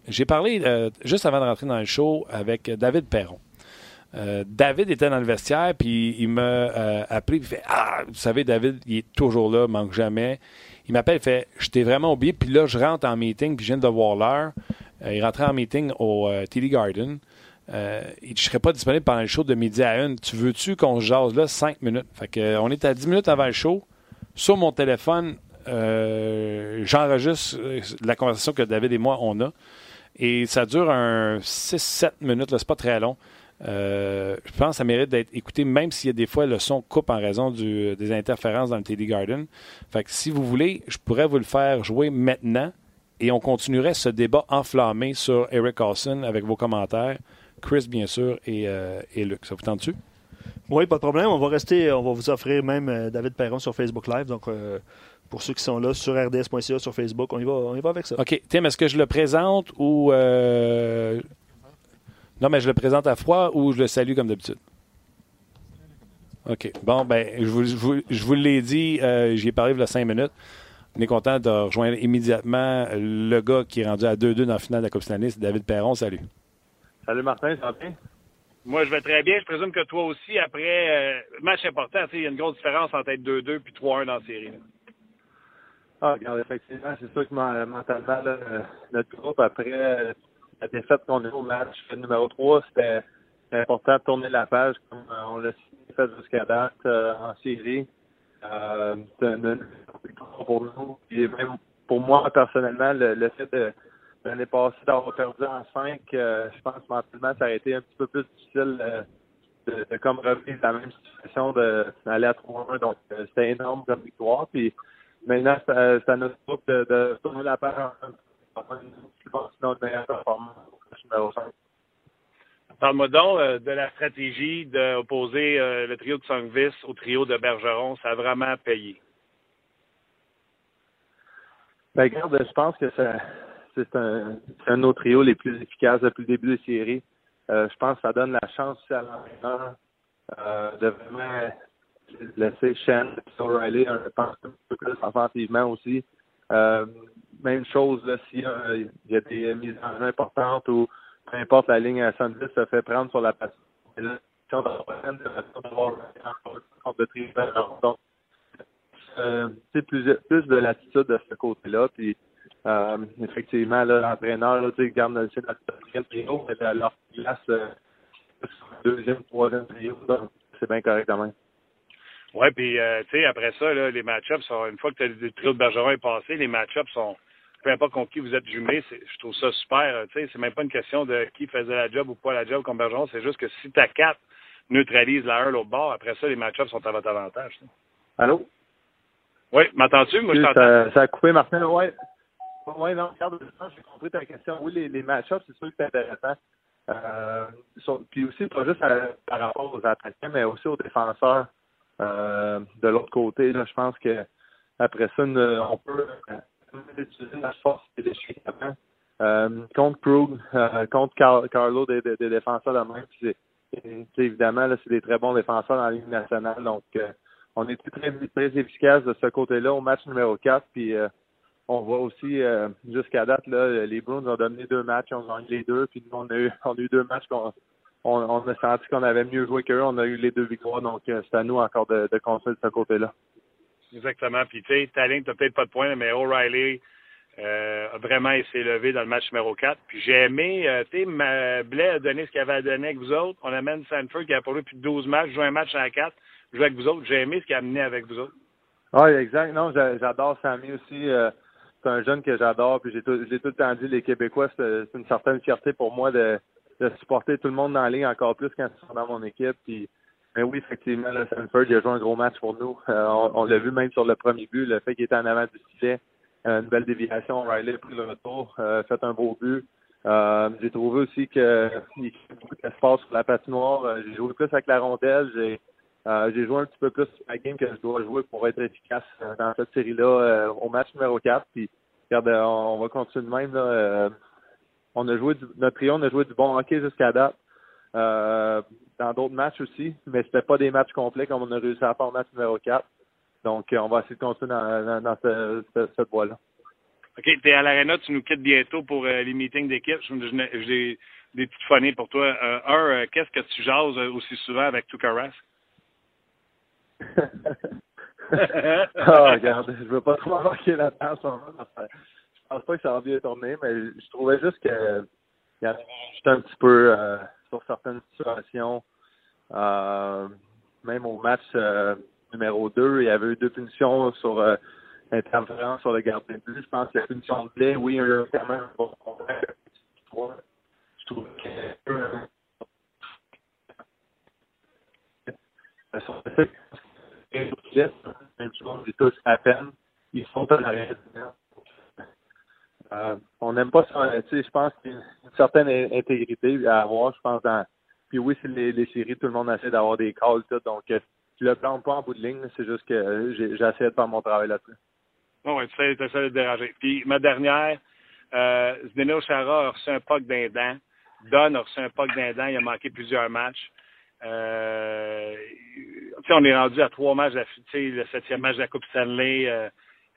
J'ai parlé juste avant de rentrer dans le show avec David Perron. Euh, David était dans le vestiaire, puis il m'a euh, appelé, puis il fait Ah, vous savez, David, il est toujours là, manque jamais. Il m'appelle, il fait Je t'ai vraiment oublié, puis là, je rentre en meeting, puis je viens de voir l'heure. Euh, il rentrait en meeting au euh, TD Garden. Euh, je serais pas disponible pendant le show de midi à une. Tu veux-tu qu'on se jase là cinq minutes? Fait euh, on est à 10 minutes avant le show. Sur mon téléphone, j'enregistre la conversation que David et moi on a. Et ça dure un 6-7 minutes, là, c'est pas très long. Je pense que ça mérite d'être écouté, même s'il y a des fois le son coupe en raison des interférences dans le TD Garden. Fait que si vous voulez, je pourrais vous le faire jouer maintenant et on continuerait ce débat enflammé sur Eric Carlson avec vos commentaires. Chris, bien sûr, et, euh, et Luc. Ça vous tente-tu? Oui, pas de problème. On va rester, on va vous offrir même euh, David Perron sur Facebook Live. Donc, euh, pour ceux qui sont là, sur rds.ca, sur Facebook, on y va, on y va avec ça. OK. Tim, est-ce que je le présente ou. euh, Non, mais je le présente à froid ou je le salue comme d'habitude? OK. Bon, ben, je vous, je vous, je vous l'ai dit, euh, j'y ai parlé il y a cinq minutes. On est content de rejoindre immédiatement le gars qui est rendu à 2-2 dans la finale de la Coupe Stanley, c'est David Perron. Salut. Salut Martin, ça va bien? Moi, je vais très bien. Je présume que toi aussi, après, euh, match important, il y a une grosse différence entre être 2-2 puis 3-1 dans la série. là. Ah, regarde, effectivement, c'est sûr que men- mentalement, là, euh, notre groupe, après euh, la défaite qu'on a eu au match numéro 3, c'était important de tourner la page comme euh, on l'a fait jusqu'à date euh, en série. Euh, c'est une, une victoire pour nous. Et même pour moi, personnellement, le, fait de l'année passée d'avoir perdu en 5, euh, je pense mentalement, ça aurait été un petit peu plus difficile euh, de, de comme revivre la même situation d'aller à 3-1. Donc, euh, c'était énorme comme victoire. Puis maintenant, c'est à notre groupe de, de tourner la page en notre meilleure performance au match numéro 5. Parle-moi donc euh, de la stratégie d'opposer euh, le trio de Songvis au trio de Bergeron. Ça a vraiment payé. Ben, regarde, je pense que c'est un, de nos trios les plus efficaces depuis le début des séries. Euh, je pense que ça donne la chance aussi à l'entraîneur de vraiment laisser Shen et O'Reilly un, peu plus offensivement aussi. Même chose s'il y, y a des mises en jeu importantes ou peu importe la ligne à Sandville se fait prendre sur la passe. Là, Donc, euh, plus, plus de l'attitude de ce côté-là. Puis, euh, effectivement, l'entraîneur, là, tu sais, garde le quatrième trio, mais leur place, euh, deuxième, troisième trio, c'est bien correct quand même. Oui, puis tu sais, après ça, là, les match-ups sont une fois que le trio de Bergeron est passé, les match-ups sont peu importe contre qui vous êtes jumelé, je trouve ça super. Tu sais, c'est même pas une question de qui faisait la job ou pas la job comme Bergeron, c'est juste que si ta 4 neutralise la 1 l'autre bord, après ça, les match-ups sont à votre avantage. Allô? Oui, m'entends-tu? Moi, je t'entends. Ça, a coupé, Martin. Oui, ouais, non, regarde, j'ai compris ta question. Oui, les, les match-ups, c'est sûr que c'est intéressant. Euh, puis aussi, pas juste par rapport aux attaquants, mais aussi aux défenseurs. Euh, de l'autre côté, là, je pense que après ça, on peut la force déchets euh, contre Krug, euh, contre Carlo, des, défenseurs de même. Puis évidemment, là, c'est des très bons défenseurs dans la Ligue nationale. Donc, euh, on est très, très efficace de ce côté-là au match numéro 4. Puis, on voit aussi, jusqu'à date, là, les Bruins ont donné deux matchs, on a gagné les deux. Puis, nous, on a eu, deux matchs qu'on on, a senti qu'on avait mieux joué qu'eux. On a eu les deux victoires, donc c'est à nous encore de, de construire de ce côté-là. Exactement. Puis, tu sais, ta ligne, tu peut-être pas de points, mais O'Reilly euh, a vraiment essayé levé dans le match numéro 4. Puis, j'ai aimé, euh, tu sais, Blais a donné ce qu'il avait à donner avec vous autres. On amène Sanford qui a pour lui plus de 12 matchs, joue un match à 4, joue avec vous autres. J'ai aimé ce qu'il a amené avec vous autres. Oui, exact. Non, j'adore Sammy aussi. c'est un jeune que j'adore. Puis, j'ai tout, tout le temps dit, les Québécois, c'est une certaine fierté pour moi de de supporter tout le monde dans la ligne encore plus quand ils sont dans mon équipe. Puis, mais oui, effectivement, le Sanford il a joué un gros match pour nous. Euh, on, l'a vu même sur le premier but, le fait qu'il était en avant du filet. Euh, une belle déviation. Riley a pris le retour, euh, fait un beau but. Euh, j'ai trouvé aussi qu'il y a beaucoup d'espace sur la patinoire. j'ai joué plus avec la rondelle. J'ai j'ai joué un petit peu plus la game que je dois jouer pour être efficace dans cette série-là au match numéro 4. Puis, regarde, on, va continuer de même. Là, on a joué du, notre trio, on a joué du bon hockey jusqu'à date. Euh, dans d'autres matchs aussi, mais c'était pas des matchs complets comme on a réussi à faire au match numéro 4. Donc, on va essayer de continuer dans, dans, ce, cette voie-là. OK, tu es à l'Arena, tu nous quittes bientôt pour euh, les meetings d'équipe. J'ai des petites phonies pour toi. Euh, un, euh, qu'est-ce que tu jases aussi souvent avec Tukaras? ah, regarde, je veux pas trop marquer la tâche je pense pas que ça va bien tourner, mais je trouvais juste que juste un petit peu euh, sur certaines situations. Euh, même au match euh, numéro 2, il y avait eu deux punitions sur euh, interférence sur le gardien de but. Je pense que la punition de blé, oui, il y a eu un bon Je trouve que même chose, à peine. Ils sont à l'arrêt euh, on n'aime pas ça. Je pense qu'il y a une certaine intégrité à avoir, je pense. Dans... Puis oui, c'est les, séries, tout le monde essaie d'avoir des calls, tout. Donc, euh, je le plante pas en bout de ligne. C'est juste que j'ai essayé de faire mon travail là-dessus. Oh, oui, tu essaies de déranger. Puis ma dernière, euh, Zdeno Chara a reçu un puck d'un dent. Don a reçu un puck d'un dent. Il a manqué plusieurs matchs. Euh, on est rendu à trois matchs, le septième match de la Coupe Stanley. Euh,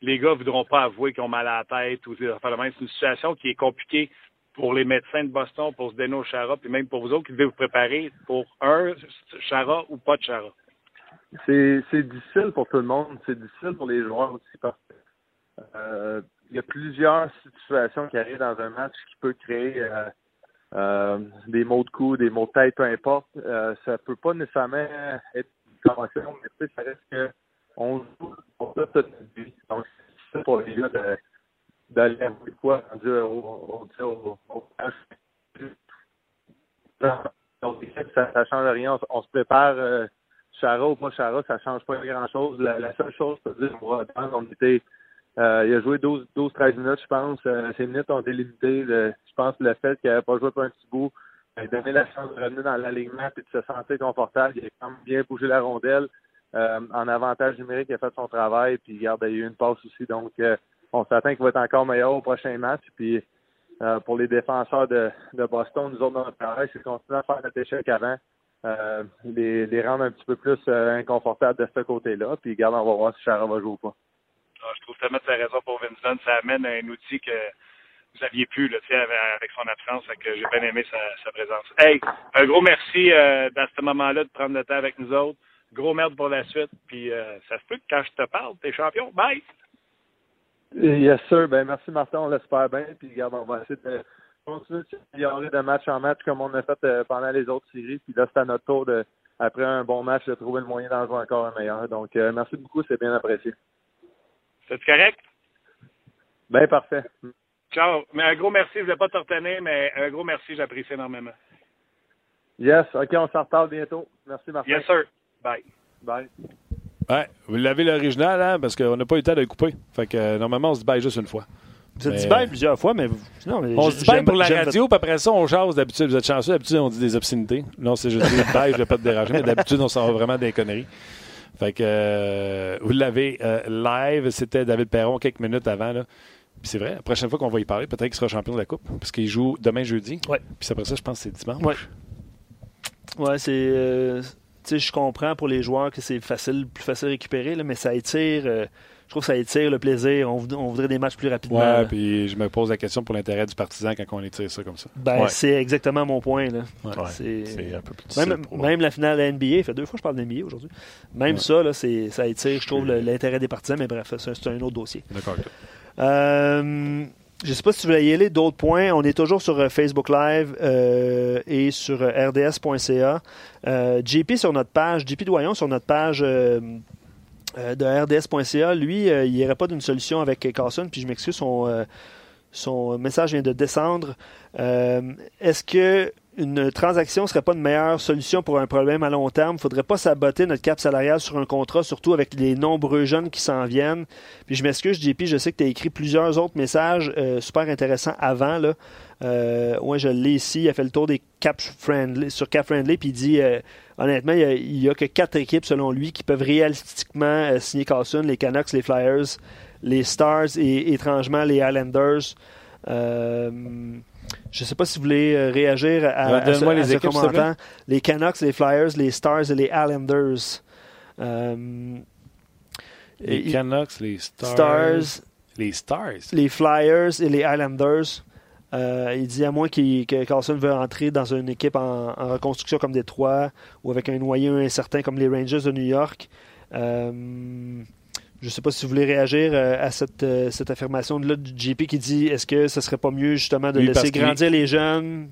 les gars ne voudront pas avouer qu'ils ont mal à la tête ou C'est une situation qui est compliquée pour les médecins de Boston, pour Zdeno Chara, puis même pour vous autres qui devez vous préparer pour un Chara ou pas de Chara? C'est, difficile pour tout le monde. C'est difficile pour les joueurs aussi parce que euh, y a plusieurs situations qui arrivent dans un match qui peut créer euh, euh, des mots de cou, des mots de tête, peu importe. ça peut pas nécessairement être une convention, mais ça reste que on joue pour ça toute notre vie. Donc, c'est pour les d'aller à quoi rendu au, au, au, donc, ça, ça change rien. On, se prépare, euh, Chara ou pas Chara, ça change pas grand-chose. La, la, seule chose, peux dire, on était, euh, il a joué 12-13 minutes, je pense. Euh, ces minutes ont été limitées. je pense le fait qu'il n'avait pas joué pour un petit bout, il a donné la chance de revenir dans l'alignement et de se sentir confortable. Il a quand même bien bougé la rondelle. Euh, en avantage numérique, il a fait son travail, puis regarde, il y a eu une passe aussi. Donc, euh, on s'attend qu'il va être encore meilleur au prochain match. Puis, euh, pour les défenseurs de, Boston, nous autres, notre travail, c'est de continuer à faire notre échec avant, les, les rendre un petit peu plus inconfortables de ce côté-là. Puis, regarde, on va voir si Chara va jouer ou pas. Ah, je trouve tellement que tu as raison pour Vincent. Ça amène un outil que aviez pu là, avec son absence. que j'ai bien aimé sa, présence. Hey, un gros merci euh, dans ce moment-là de prendre le temps avec nous autres. Gros merde pour la suite. Puis euh, ça se peut que quand je te parle, t'es champion. Bye! Yes, sir. Ben, merci, Martin. On l'espère bien. Puis, regarde, on va essayer de continuer de s'améliorer de match en match comme on a fait euh, pendant les autres séries. Puis là, c'est à notre tour, de, après un bon match, de trouver le moyen d'en jouer encore un meilleur. Donc, merci beaucoup. C'est bien apprécié. C'est correct? Ben, parfait. Ciao. Mais un gros merci. Je ne voulais pas te retenir, mais un gros merci. J'apprécie énormément. Yes. OK, on s'en reparle bientôt. Merci, Martin. Yes, sir. Bye. Bye. Ouais, vous l'avez l'original, hein, parce qu'on n'a pas eu le temps de le couper. Fait que euh, normalement, on se dit bye juste une fois. Vous êtes dit bye plusieurs fois, mais, non, mais on se dit bye pour la radio, puis après ça, on jase d'habitude. Vous êtes chanceux, d'habitude, on dit des obscénités. Non, c'est juste dire bye, je ne vais pas te déranger, mais d'habitude, on s'en va vraiment des conneries. Fait que euh, vous l'avez euh, live, c'était David Perron quelques minutes avant. Là. Puis c'est vrai, la prochaine fois qu'on va y parler, peut-être qu'il sera champion de la Coupe, parce qu'il joue demain jeudi. Ouais. Puis après ça, je pense que c'est dimanche. Ouais, ouais c'est. Je comprends pour les joueurs que c'est facile, plus facile à récupérer, là, mais ça étire. Euh, je trouve que ça étire le plaisir. On, voudrait des matchs plus rapidement. Ouais, puis je me pose la question pour l'intérêt du partisan quand on étire ça comme ça. Ben, c'est exactement mon point. Là. c'est un peu plus même, même la finale de la NBA, fait deux fois que je parle de NBA aujourd'hui. Même ça, là, ça étire, je trouve, l'intérêt des partisans, mais bref, c'est un autre dossier. D'accord. Euh, je ne sais pas si vous voulez y aller. D'autres points. On est toujours sur euh, Facebook Live euh, et sur rds.ca. JP sur notre page, JP Doyon sur notre page de rds.ca. Lui, il n'y aurait pas d'une solution avec Carson. Puis je m'excuse, son message vient de descendre. Est-ce que une transaction ne serait pas une meilleure solution pour un problème à long terme. Il ne faudrait pas saboter notre cap salarial sur un contrat, surtout avec les nombreux jeunes qui s'en viennent. Puis je m'excuse, JP, je sais que tu as écrit plusieurs autres messages euh, super intéressants avant. Là. Euh, ouais, je l'ai ici. Il a fait le tour des cap friendly, sur cap friendly, puis il dit euh, honnêtement, il n'y a, que quatre équipes selon lui qui peuvent réalistiquement signer Carlson les Canucks, les Flyers, les Stars et étrangement les Islanders. Je ne sais pas si vous voulez euh, réagir à, ce, les commentaire. Les Canucks, les Flyers, les Stars et les Islanders. Euh, les Canucks, les Stars, Les Stars. Les Flyers et les Islanders. Euh, il dit à moins que Carlson veut entrer dans une équipe en, reconstruction comme Détroit ou avec un noyau incertain comme les Rangers de New York. Je ne sais pas si vous voulez réagir euh, à cette, euh, cette affirmation de là du JP qui dit est-ce que ce serait pas mieux justement de laisser grandir les jeunes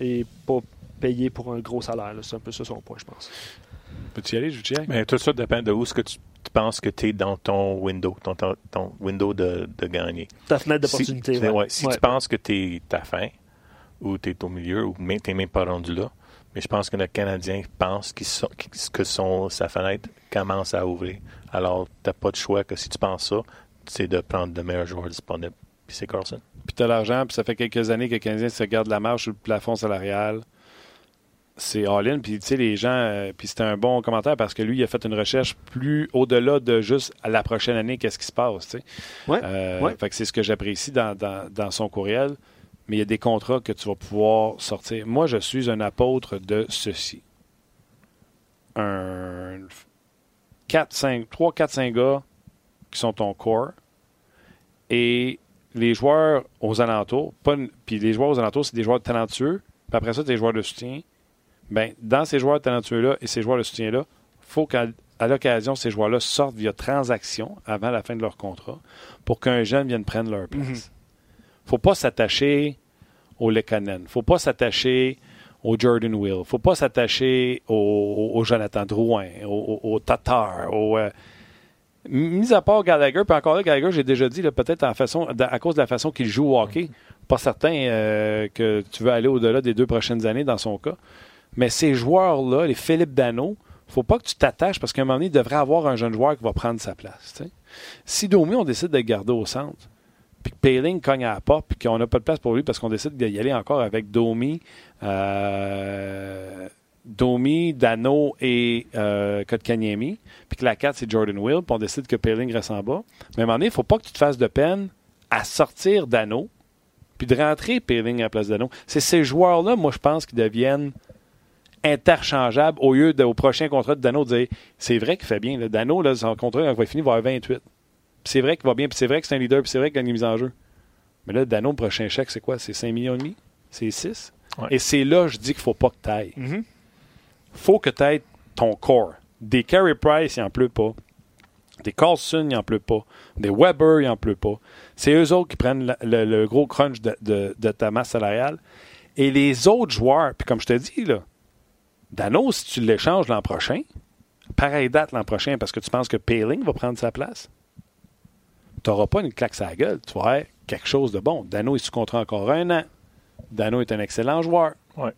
et pas payer pour un gros salaire? C'est un peu ça son point, je pense. Peux-tu y aller, je Mais tout ça dépend de où ce que tu penses que tu es dans ton window, ton, ton, window de, de, gagner. Ta fenêtre d'opportunité. Si, ouais. si tu penses que tu es à fin, ou tu es au milieu, ou tu n'es même pas rendu là, mais je pense que le Canadien pense que son, sa fenêtre commence à ouvrir. Alors, tu n'as pas de choix que si tu penses ça, c'est de prendre le meilleur joueur disponible. Puis c'est Carlson. Puis tu as l'argent, puis ça fait quelques années que le Canadien se garde la marche sur le plafond salarial. C'est all-in. Puis tu sais, les gens. Euh, puis c'était un bon commentaire parce que lui, il a fait une recherche plus au-delà de juste à la prochaine année, qu'est-ce qui se passe. Tu sais. ouais, euh, Fait que c'est ce que j'apprécie dans, dans son courriel mais il y a des contrats que tu vas pouvoir sortir. Moi, je suis un apôtre de ceci. Un 4, 5, 3, 4, 5 gars qui sont ton corps et les joueurs aux alentours, puis les joueurs aux alentours, c'est des joueurs talentueux, puis après ça, des joueurs de soutien. Ben, dans ces joueurs talentueux-là et ces joueurs de soutien-là, il faut qu'à l'occasion, ces joueurs-là sortent via transaction avant la fin de leur contrat pour qu'un jeune vienne prendre leur place. Mhm faut pas s'attacher au Lekanen. faut pas s'attacher au Jordan Will. faut pas s'attacher au, Jonathan Drouin, au, Tatar, au... Euh, mis à part Gallagher, puis encore là, Gallagher, j'ai déjà dit, peut-être à cause de la façon qu'il joue au hockey, pas certain euh, que tu veux aller au-delà des deux prochaines années dans son cas. Mais ces joueurs-là, les Philippe Dano, faut pas que tu t'attaches parce qu'à un moment donné, il devrait avoir un jeune joueur qui va prendre sa place. Si Domi, on décide de le garder au centre, puis que Payling cogne à la porte, puis qu'on n'a pas de place pour lui parce qu'on décide d'y aller encore avec Domi, euh, Domi, Dano et euh, Kotkaniemi, puis que la 4, c'est Jordan Will, puis on décide que Payling reste en bas. Mais à un moment donné, il ne faut pas que tu te fasses de peine à sortir Dano, puis de rentrer Payling à la place de Dano. C'est ces joueurs-là, moi, je pense, qui deviennent interchangeables au lieu de, au prochain contrat de Dano de dire c'est vrai qu'il fait bien. Dano, là, son contrat, il va finir, il va avoir 28 c'est vrai qu'il va bien, puis c'est vrai que c'est un leader, puis c'est vrai qu'il a une mise en jeu. Mais là, Dano, prochain chèque, c'est quoi? C'est 5 millions et demi? C'est 6? Ouais. Et c'est là, je dis qu'il ne faut pas que tu ailles. Mhm. faut que tu aies ton corps. Des Carey Price, il n'en pleut pas. Des Carlson, il n'en pleut pas. Des Weber, il n'en pleut pas. C'est eux autres qui prennent la- le, le gros crunch de, de- de ta masse salariale. Et les autres joueurs, puis comme je te dis, là, Dano, si tu l'échanges l'an prochain, pareille date l'an prochain parce que tu penses que Paling va prendre sa place, tu n'auras pas une claque à la gueule. Tu vas avoir quelque chose de bon. Dano est sous contrat encore un an. Dano est un excellent joueur. Ouais.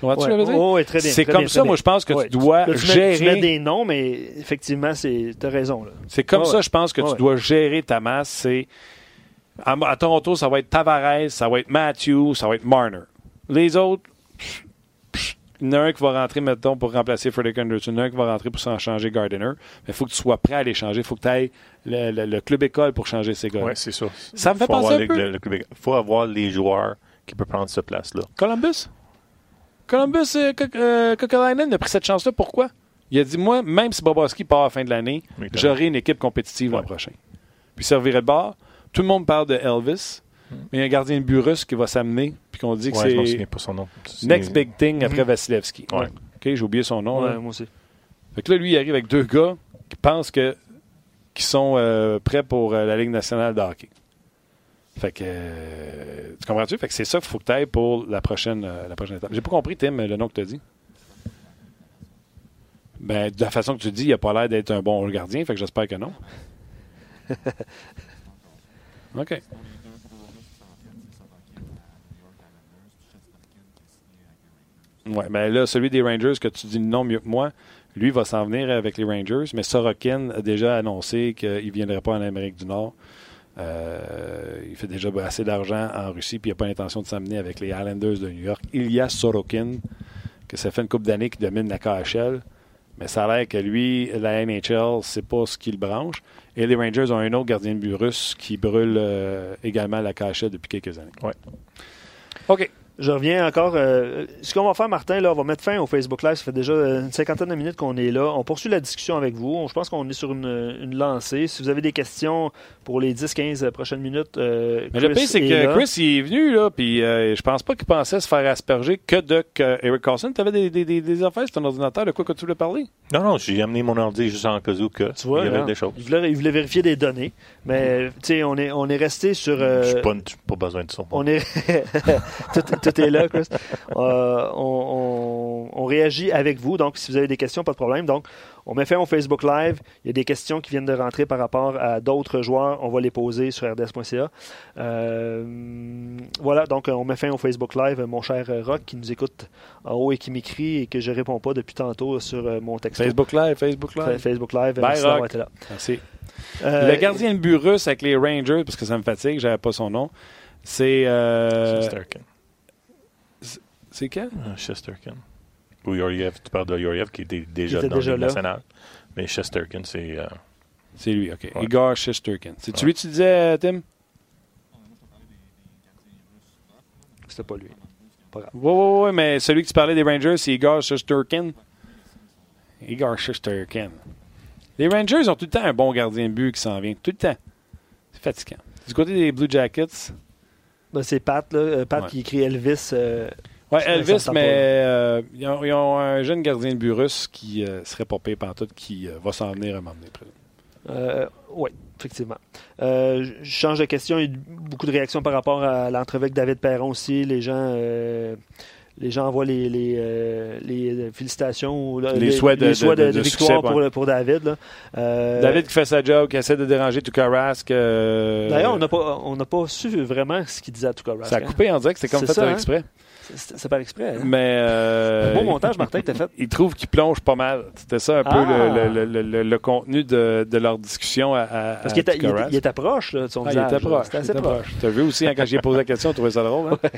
Comprends-tu je Ouais. Oh, ouais, C'est comme bien, ça, moi, je pense que Ouais, tu dois là, tu mets- gérer. tu mets des noms, mais effectivement, tu as raison. C'est comme ça, je pense que tu dois gérer ta masse. C'est à, à Toronto, ça va être Tavares, ça va être Matthew, ça va être Marner. Les autres, il y en a un qui va rentrer, mettons, pour remplacer Frederick Anderson, il y en a un qui va rentrer pour s'en changer Gardiner. Mais il faut que tu sois prêt à les changer. Il faut que tu ailles le, le- le club école pour changer ces gars. Oui, c'est ça. Ça me fait Faut penser un peu. Québec- faut avoir les joueurs qui peuvent prendre cette place-là. Columbus? Columbus, euh, euh, a pris cette chance-là. Pourquoi? Il a dit, moi, même si Bobrovski part à la fin de l'année, j'aurai une équipe compétitive l'an prochain. Puis servirait de bord. Tout le monde parle de Elvis, mais il y a un gardien de but russe qui va s'amener, qu'on dit que. Ouais, je c'est souviens pas son nom. next big thing après Mhm. Vasilevski. Ouais. OK, j'ai oublié son nom. Ouais, moi aussi. Fait que là, lui, il arrive avec deux gars qui pensent que qui sont euh, prêts pour euh, la Ligue nationale de hockey. Fait que euh, tu comprends-tu? Fait que c'est ça qu'il faut que tu ailles pour la prochaine, euh, la prochaine étape. J'ai pas compris, Tim, le nom que tu as dit. Ben, de la façon que tu dis, il a pas l'air d'être un bon gardien, fait que j'espère que non. OK. Ouais, ben là, celui des Rangers que tu dis nom mieux que moi, lui va s'en venir avec les Rangers, mais Sorokin a déjà annoncé qu'il ne viendrait pas en Amérique du Nord. Euh, il fait déjà assez d'argent en Russie, puis il n'a pas l'intention de s'amener avec les Islanders de New York. Il y a Sorokin, que ça fait une couple d'années qu'il domine la KHL, mais ça a l'air que lui, la NHL, c'est pas ce qui le branche. Et les Rangers ont un autre gardien de but russe qui brûle euh, également la KHL depuis quelques années. Ouais. OK. Je reviens encore. euh, ce qu'on va faire, Martin, là, on va mettre fin au Facebook Live. Ça fait déjà euh, une cinquantaine de minutes qu'on est là. On poursuit la discussion avec vous. On- Je pense qu'on est sur une, une lancée. Si vous avez des questions pour les 10-15 prochaines minutes, euh, Mais le pire, c'est est que là. Chris, il est venu, là, puis euh, je pense pas qu'il pensait se faire asperger que de que Eric Carlson. Tu avais des, des, des, des affaires sur ton ordinateur, de quoi que tu voulais parler? Non, non, j'ai amené mon ordi juste en cas où que Tu vois, il y avait hein, des choses. Il voulait, il voulait vérifier des données. Mais tu sais, on est, on est resté sur. euh, Je n'ai pas, j'ai pas besoin de ça. On est tout, tout est là, Chris. Euh, on, on- on réagit avec vous. Donc, si vous avez des questions, pas de problème. Donc, on met fin au Facebook Live. Il y a des questions qui viennent de rentrer par rapport à d'autres joueurs. On va les poser sur rds.ca. Euh, voilà, donc on met fin au Facebook Live. Mon cher Rock qui nous écoute en haut et qui m'écrit et que je réponds pas depuis tantôt sur euh, mon texto. Facebook Live, Facebook Fa- Live. Facebook Live. Bye, merci d'avoir Rock. été là. Merci. Euh, le gardien de but russe avec les Rangers, parce que ça me fatigue, j'avais pas son nom. C'est. euh. C'est quel? Euh, Chesterkin. Ou Yoriev, tu parles de Yoriev qui était déjà était dans déjà le là. national. Mais Chesterkin, c'est. euh, C'est lui, OK. Ouais. Igor Shesterkin. C'est-tu Ouais. lui que tu disais, Tim? C'était pas lui. Pas grave. Oui, oui, oui, mais celui que tu parlais des Rangers, c'est Igor Shesterkin. Igor Shesterkin. Les Rangers ont tout le temps un bon gardien de but qui s'en vient. Tout le temps. C'est fatigant. Du côté des Blue Jackets, Ben, c'est Pat, là. Euh, Pat Ouais. qui écrit Elvis. euh, Ouais, Elvis, mais euh, ils, ont, ils ont un jeune gardien de but russe qui euh, serait pas payé pantoute, qui euh, va s'en venir à. Euh, oui, effectivement. Je change de question. Il y a eu beaucoup de réactions par rapport à l'entrevue avec David Perron aussi. Les gens, les gens envoient les, les, euh, les félicitations ou Les souhaits de- les souhaits de- de, de de succès, victoire pour, pour David. là. Euh, David qui fait sa job, qui essaie de déranger tout Rask. euh, D'ailleurs, on n'a pas, on pas su vraiment ce qu'il disait à Tuukka Rask. Ça a hein. coupé en direct, c'était comme C'est fait ça, hein? exprès. C'est c'est pas exprès. hein? Mais. euh, Un beau montage, Martin, que t'as fait. il trouve qu'il plonge pas mal. C'était ça un peu Ah! le, le- le- le- le contenu de, de leur discussion à, à Parce qu'il était, il était- il était proche là, de son Ah, il visage. était là. proche. C'était il assez était proche. proche. Tu as vu aussi, hein, quand j'ai posé la question, on trouvait ça drôle. Hein?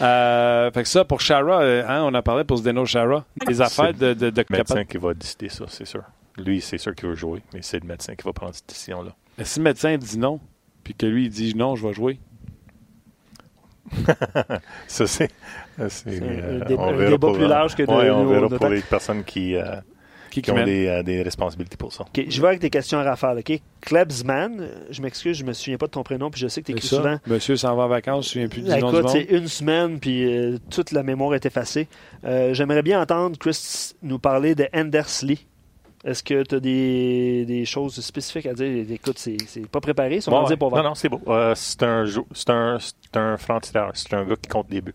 Euh, fait que ça, pour Shara, euh, hein, on en parlait pour Zdeno Shara. Les affaires de, de, de le médecin qui va décider ça, c'est sûr. Lui, c'est sûr qu'il veut jouer, mais c'est le médecin qui va prendre cette décision-là. Mais si le médecin dit non, puis que lui, il dit non, je vais jouer. Ça, c'est. c'est, C'est un- euh, un débat- on un verra débat pour, plus euh, large que de- ouais, on verra pour les personnes qui, euh, Qui, qui ont des, euh, des, responsabilités pour ça. OK, je vais avec des questions à rafale. OK? Klebsman, je m'excuse, je me souviens pas de ton prénom, puis je sais que tu écris souvent. Monsieur s'en va en vacances, je ne me souviens plus du nom Écoute, c'est une semaine, puis euh, toute la mémoire est effacée. Euh, J'aimerais bien entendre Chris nous parler de Endersley. Est-ce que tu as des, des, choses spécifiques à dire? Écoute, c'est pas préparé, ça, bon, dire pour Non, non, c'est beau. Euh, c'est un, un, un franc-tireur. C'est un gars qui compte des buts.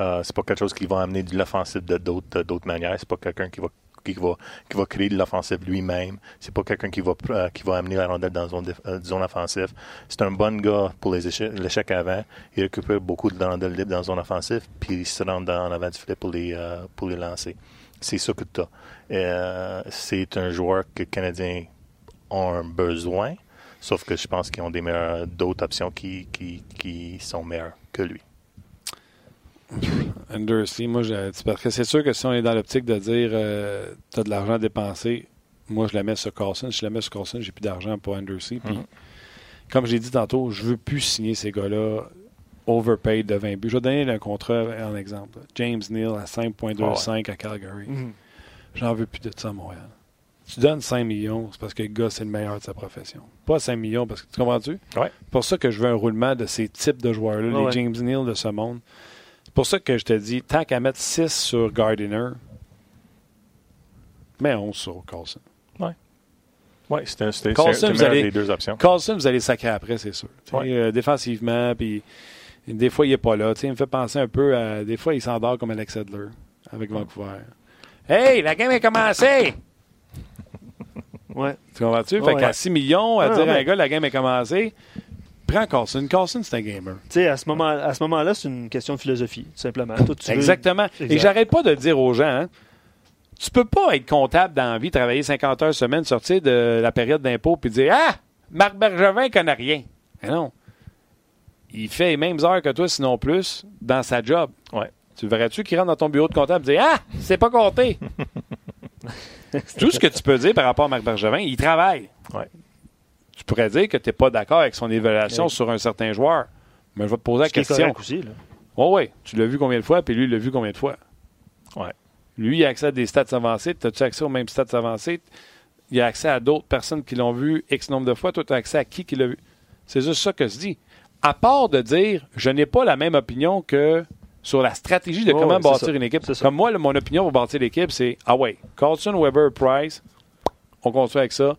Euh, c'est pas quelque chose qui va amener de l'offensive de d'autres manières. C'est pas quelqu'un qui va qui va, qui va créer de l'offensive lui-même. C'est pas quelqu'un qui va euh, qui va amener la rondelle dans zone, euh, zone offensive. C'est un bon gars pour les l'échec avant. Il récupère beaucoup de rondelles libres dans zone offensive, puis il se rend en avant du filet pour les euh, pour les lancer. C'est ça que tu as. c'est un joueur que les Canadiens ont un besoin, sauf que je pense qu'ils ont des d'autres options qui, qui, qui sont meilleures que lui. Undersea, moi, parce que c'est sûr que si on est dans l'optique de dire euh, tu as de l'argent à dépenser, moi, je la mets sur Carlson. Si je la mets sur Carlson, j'ai plus d'argent pour Undersea. Puis, mm-hmm. comme j'ai dit tantôt, je veux plus signer ces gars-là overpaid de 20 buts. Je vais donner un contrat en exemple. James Neal à 5,25 à Calgary. Mm-hmm. J'en veux plus de ça à Montréal. Tu donnes 5 millions, c'est parce que le gars, c'est le meilleur de sa profession. Pas 5 millions, parce que tu comprends-tu? Ouais. pour ça que je veux un roulement de ces types de joueurs-là, les James Neal de ce monde. C'est pour ça que je te dis, tant qu'à mettre 6 sur Gardiner, mets 11 sur Carlson. Oui. Oui, c'était les deux options. Carlson, vous allez sacrer après, c'est sûr. Euh, défensivement, puis des fois, il n'est pas là. il me fait penser un peu à. Des fois, il s'endort comme Alex Edler avec Vancouver. Hey, la game est commencée! ouais. Tu comprends-tu? fait qu'à 6 millions, à dire à un gars, la game est commencée, prends Carlson. Carlson, c'est un gamer. Tu sais, à ce moment-là, moment c'est une question de philosophie, tout simplement. Exactement. Et j'arrête pas de dire aux gens, hein, tu peux pas être comptable dans la vie, travailler 50 heures semaine, sortir de la période d'impôt, puis dire Ah, Marc Bergevin connaît rien. Mais non. Il fait les mêmes heures que toi, sinon plus, dans sa job. Ouais. Tu verrais-tu qu'il rentre dans ton bureau de comptable et dire Ah, c'est pas compté. Tout ce que tu peux dire par rapport à Marc Bergevin, il travaille. Ouais tu pourrais dire que tu n'es pas d'accord avec son évaluation sur un certain joueur. Mais je vais te poser la question. Aussi, là. Oh, oui, tu l'as vu combien de fois, puis lui, il l'a vu combien de fois? Ouais. Lui, il a accès à des stats avancées. As-tu accès aux mêmes stats avancées? Il a accès à d'autres personnes qui l'ont vu X nombre de fois. Toi, tu as accès à qui qui l'a vu? C'est juste ça que je dis. À part de dire, je n'ai pas la même opinion que sur la stratégie de comment bâtir une équipe. Comme moi, mon opinion pour bâtir l'équipe, c'est Ah ouais, Carlson, Weber, Price, on construit avec ça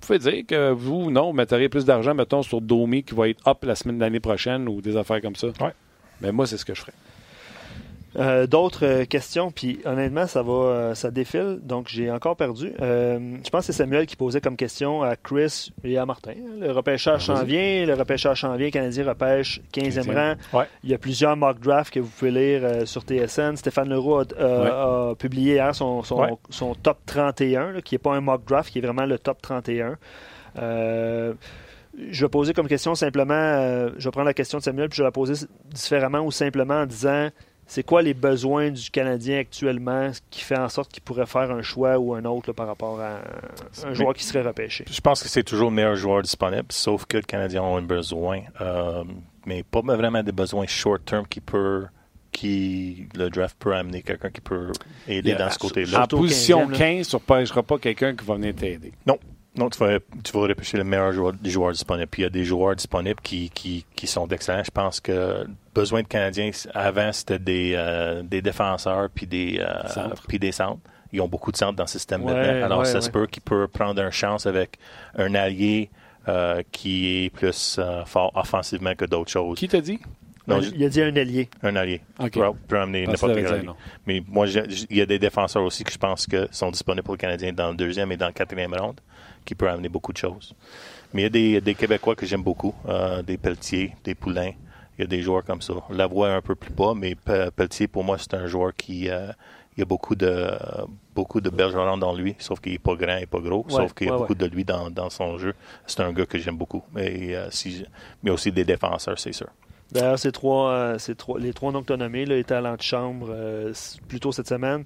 pouvez dire que vous, non, metteriez plus d'argent, mettons, sur Domi qui va être up la semaine de l'année prochaine ou des affaires comme ça. Ouais. Mais moi, c'est ce que je ferais. Euh, d'autres euh, questions, puis honnêtement, ça va, euh, ça défile, donc j'ai encore perdu. je pense que c'est Samuel qui posait comme question à Chris et à Martin. Le repêchage s'en vient, le repêchage s'en vient, le Canadien repêche 15e rang. Il y a plusieurs mock drafts que vous pouvez lire sur TSN. Stéphane Leroux a, publié hier son, son, top 31, qui n'est pas un mock draft, qui est vraiment le top 31. je vais poser comme question simplement, je vais prendre la question de Samuel, puis je vais la poser différemment ou simplement en disant c'est quoi les besoins du Canadien actuellement qui fait en sorte qu'il pourrait faire un choix ou un autre par rapport à un joueur qui serait repêché? Je pense que c'est toujours le meilleur joueur disponible, sauf que le Canadien a un besoin, euh, mais pas vraiment des besoins short term qui peut qui le draft peut amener quelqu'un qui peut aider dans ce côté-là. En position 15, tu ne repêcheras pas quelqu'un qui va venir t'aider. Non, non, tu vas, tu vas repêcher le meilleur joueur, des joueurs disponibles. Puis il y a des joueurs disponibles qui, qui, qui sont d'excellents. Je pense que besoin de Canadiens, avant, c'était des, euh, des défenseurs puis des, euh, puis des centres. Ils ont beaucoup de centres dans le système maintenant. Alors, ça se peut qu'il peut prendre une chance avec un allié euh, qui est plus fort offensivement que d'autres choses. Qui t'a dit? Non, il a dit un allié. Un allié. Okay. Peut amener n'importe quel allié. Mais moi, il y a des défenseurs aussi que je pense que sont disponibles pour le Canadien dans le deuxième et dans le quatrième round qui peut amener beaucoup de choses. Mais il y a des, des Québécois que j'aime beaucoup, euh, des Pelletier, des Poulains. Il y a des joueurs comme ça. La voix est un peu plus bas, mais Pelletier, pour moi, c'est un joueur qui euh, il y a beaucoup de beaucoup de bergerons dans lui, sauf qu'il n'est pas grand et pas gros, sauf qu'il y a beaucoup de lui dans, dans son jeu. C'est un gars que j'aime beaucoup. Mais, euh, si, mais aussi des défenseurs, c'est sûr. D'ailleurs, ces trois, ces trois, les trois noms que tu as nommés là, étaient à l'antichambre plus tôt cette semaine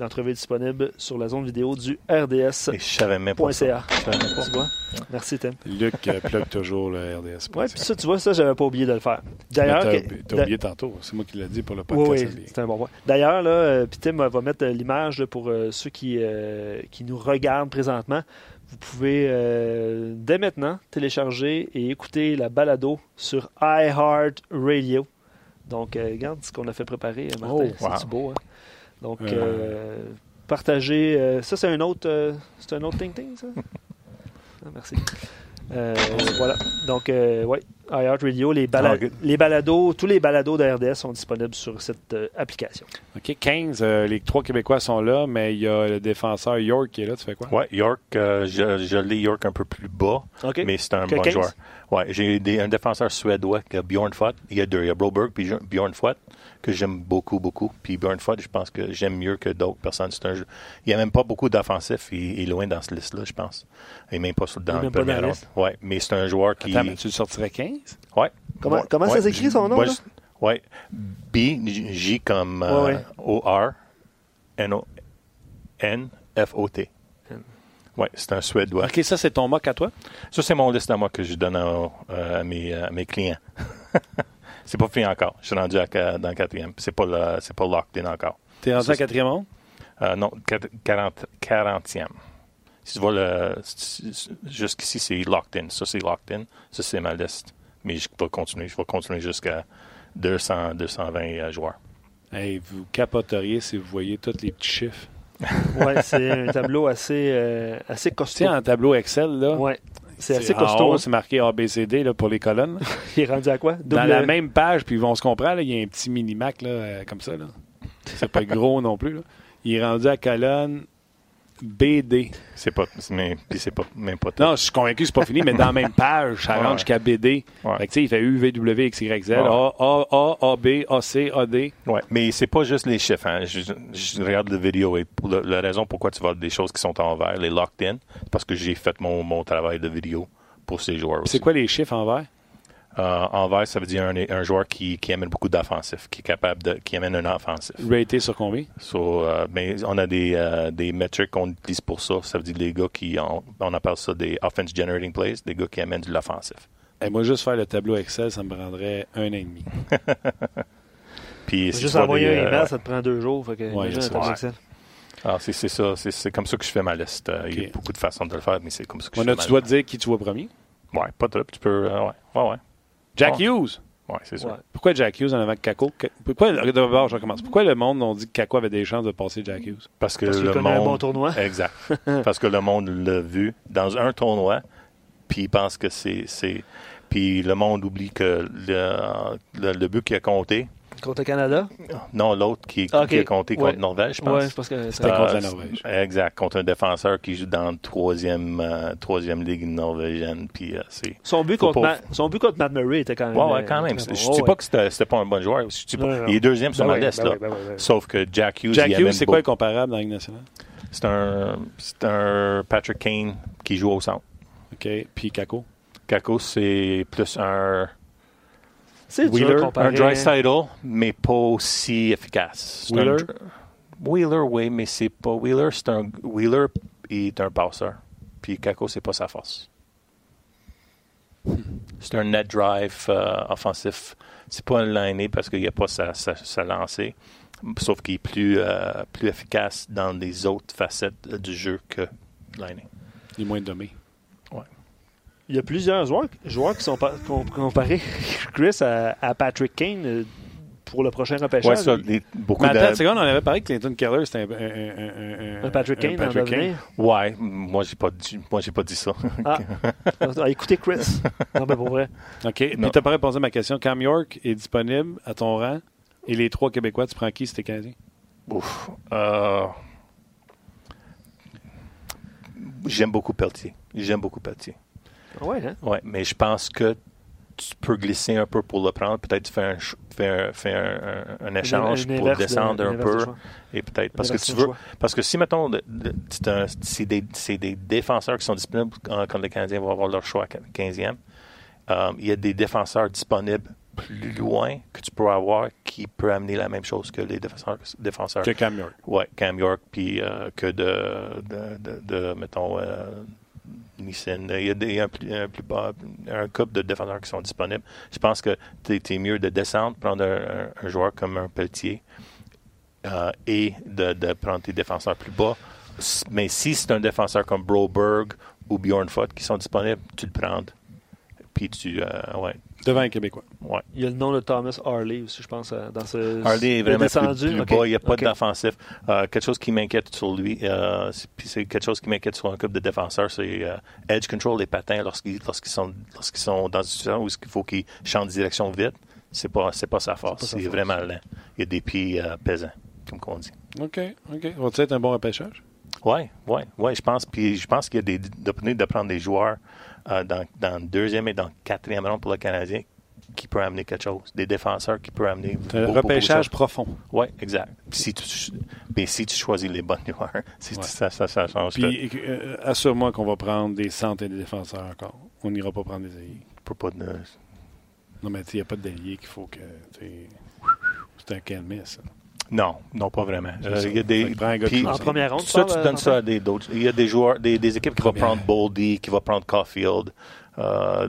L'entrevue est disponible sur la zone vidéo du RDS. Et je savais même pas ça. .ca. Je savais même pas Tu vois? Merci, Tim. Luc euh, plug toujours le RDS. Ouais, puis ça, tu vois, ça, j'avais pas oublié de le faire. D'ailleurs, T'as que- t'as oublié tantôt. C'est moi qui l'ai dit pour le Oui, podcast. oui, c'est un bon point. D'ailleurs, là, euh, puis Tim va mettre euh, l'image pour euh, ceux qui, euh, qui nous regardent présentement. Vous pouvez euh, dès maintenant télécharger et écouter la balado sur iHeartRadio. Donc, euh, regarde ce qu'on a fait préparer, euh, Martin. Oh, C'est beau, hein? Donc, Euh. euh, partagez. euh, ça, c'est un autre, euh, c'est un autre Ting Ting, ça? Ah, merci. Euh, voilà. Donc, euh, ouais, iHeartRadio, les, bala- Ah, les balados, tous les balados d'RDS sont disponibles sur cette euh, application. OK, 15. euh, les trois Québécois sont là, mais il y a le défenseur York qui est là. Tu fais quoi? Ouais, York, euh, je, je l'ai York un peu plus bas, mais c'est un Que bon 15? joueur. Ouais, j'ai des- un défenseur suédois, que Bjorn Fott. Il y a deux. Il y a Broberg puis Bjorn Fott, que j'aime beaucoup, beaucoup. Puis Bjorn Fott, je pense que j'aime mieux que d'autres personnes. C'est un jeu. Il n'y a même pas beaucoup d'offensifs. Il, il est loin dans cette liste-là, je pense. Il n'est même pas sur- Il dans le dans premier la round. liste? Ouais, mais c'est un joueur qui. Attends, mais tu le sortirais 15? Ouais. Comment- Ouais, comment ça ouais, s'écrit, son nom, moi, là? je- Ouais. B, J comme euh, Ouais, ouais. O-R, N-O-N-F-O-T. Ouais, c'est un Suédois. OK, ça, c'est ton mock à toi? Ça, c'est mon liste à moi que je donne à, euh, à mes, à mes clients. c'est pas fini encore. Je suis rendu à, dans le quatrième. C'est pas, le- c'est pas locked in encore. T'es rendu à quatrième ronde? Euh, non, quat- 40, 40e. Si tu vois le. Jusqu'ici, c'est locked in. Ça, c'est locked in. Ça, c'est ma liste. Mais je vais continuer. Je vais continuer jusqu'à 200, 220 euh, joueurs. Hey, vous capoteriez si vous voyez tous les petits chiffres. Ouais, c'est un tableau assez, euh, assez Tu costaud. sais, en tableau Excel, là, Ouais, c'est assez costaud. hein. c'est marqué ABCD là, pour les colonnes. Il est rendu à quoi? Dans la même page, puis on se comprend, là, il y a un petit mini-mac là, euh, comme ça. Là. C'est pas gros non plus. là. Il est rendu à colonne BD. C'est pas. Mais, puis c'est pas, même pas. Non, je suis convaincu que c'est pas fini, mais dans la même page, ça rentre jusqu'à BD. Ouais. Fait que, tu sais, il fait U, V, W, X, Y, Z, Ouais. A, A, A, A, B, A, C, A, D. Ouais, mais c'est pas juste les chiffres. Hein. Je, je regarde la vidéo et pour le- la raison pourquoi tu vois des choses qui sont en vert, les locked in, c'est parce que j'ai fait mon, mon travail de vidéo pour ces joueurs aussi. C'est quoi les chiffres en vert? Euh, en vert, ça veut dire un, un joueur qui, qui amène beaucoup d'offensifs, qui est capable de, qui amène un offensif. Raté sur combien? So, euh, mais on a des, euh, des metrics qu'on utilise pour ça. Ça veut dire les gars qui, ont- on appelle ça des offense generating plays, des gars qui amènent de l'offensif. Et moi, juste faire le tableau Excel, ça me prendrait un an et demi. Puis si Juste tu envoyer un euh, email, ça te prend deux jours. Fait que, Ouais. Excel. ah, c'est c'est ça, c'est c'est comme ça que je fais ma liste. Euh, Il y a beaucoup de façons de le faire, mais c'est comme ça que je fais tu ma dois te dire qui tu vois premier. Ouais, pas trop. Tu peux. euh, ouais, ouais, ouais. Jack Ouais. Hughes. Ouais, c'est sûr. Ouais. Pourquoi Jack Hughes en avant que Kako? Pourquoi, d'abord, je recommence. Pourquoi le monde ont dit que Kako avait des chances de passer Jack Hughes? Parce que Parce le connaît un monde. bon tournoi. Exact. Parce que le monde l'a vu dans un tournoi, puis il pense que c'est. c'est- Puis le monde oublie que le, le, le but qui a compté, Contre le Canada? non, l'autre qui, Ah, ok. qui a compté contre Ouais. Norvège, je pense. Ouais, parce que C'était ça- contre la Euh, Norvège. Exact, contre un défenseur qui joue dans la troisième, euh, troisième ligue norvégienne. Puis euh, c'est. son, but contre pas- son but contre Matt Murray était quand même. Ouais, ouais, euh, quand même. Je bon. dis pas que c'était pas un bon joueur. Je dis pas- Non, non, non. Il est deuxième sur Ben ma liste, ben là. ben ben. Sauf que Jack Hughes, Jack Hughes, c'est quoi comparable dans la Ligue nationale? C'est un, c'est un Patrick Kane qui joue au centre. OK. Puis Kako? Kako, c'est plus un. C'est dur Wheeler, comparé- un Drysaddle, mais pas aussi efficace. C'est un Wheeler? dr- Wheeler, oui, mais c'est pas. Wheeler, c'est un. Wheeler est un passeur. Puis Kako, c'est pas sa force. C'est un net drive euh, offensif. C'est pas un liné parce qu'il n'y a pas sa, sa, sa lancée. Sauf qu'il est plus, euh, plus efficace dans les autres facettes euh, du jeu que liné. Il est moins dommé. Il y a plusieurs joueurs, joueurs qui sont pa- com- comparés, Chris, à, à Patrick Kane euh, pour le prochain repêchage. Ouais, ça, les- beaucoup Mais de. attends seconde, on avait parlé que Clinton Keller, c'était un, un, un- Patrick Kane Patrick Kane. Ouais, moi j'ai pas dit, moi j'ai pas dit ça. Ah, Ah, écoutez Chris. Non, mais pour vrai. OK. Puis n'as pas répondu à ma question. Cam York est disponible à ton rang. Et les trois Québécois, tu prends qui si t'es Canadien? Ouf. Euh, J'aime beaucoup Pelletier. J'aime beaucoup Pelletier. Ouais, hein? Ouais, mais je pense que tu peux glisser un peu pour le prendre. Peut-être faire un, ch- faire, faire un, un échange Un pour de- descendre un de peu. Et peut-être parce que tu de veux. choix. Parce que si, mettons, c'est des, défenseurs qui sont disponibles quand, les Canadiens vont avoir leur choix à 15e, euh, il y a des défenseurs disponibles plus loin que tu peux avoir qui peut amener la même chose que les défenseurs. défenseurs. Que Cam York. Ouais, Cam York, puis euh, que de, de, de, de, mettons, euh, Il y a, un, plus- bas- un couple de défenseurs qui sont disponibles. Je pense que tu mieux de descendre, prendre un, joueur comme un Pelletier euh, et de, prendre tes défenseurs plus bas. Mais si c'est un défenseur comme Broberg ou Bjorn Fott qui sont disponibles, tu le prends. Puis tu. euh, ouais, Devant un Québécois. ouais. Il y a le nom de Thomas Harley aussi, je pense, euh, dans ce. Harley est vraiment descendu. plus, plus Ok. bas. Il n'y a pas d'offensif. Euh, quelque chose qui m'inquiète sur lui, euh, c'est- puis c'est quelque chose qui m'inquiète sur un couple de défenseurs, c'est euh, edge control des patins lorsqu'ils lorsqu'ils sont, lorsqu'ils sont dans une situation où il faut qu'ils changent de direction vite. C'est pas, c'est pas sa force. C'est vraiment lent. Il y a des pieds euh, pesants, comme on dit. OK, OK. Va-t-il être un bon repêchage? Oui, oui, oui, je pense. Puis je pense qu'il y a des de prendre des joueurs euh, dans, dans le deuxième et dans le quatrième rang pour le Canadien qui peut amener quelque chose. Des défenseurs qui peuvent amener. Un de repêchage profond. Oui, exact. Si tu, mais si tu choisis les bons joueurs, si tu- Ouais. ça, ça, ça change. Puis euh, assure-moi qu'on va prendre des centres et des défenseurs encore. On n'ira pas prendre des alliés. Pour pas de- Non, mais il n'y a pas d'alliés qu'il faut que. C'est un calme, ça. Non, non, pas vraiment. Euh. Il y a des, puis- En première ronde, tu ça, tu donnes euh, ça à des d'autres. Il y a des joueurs, des, des équipes qui vont prendre Boldy, qui vont prendre Caulfield, euh,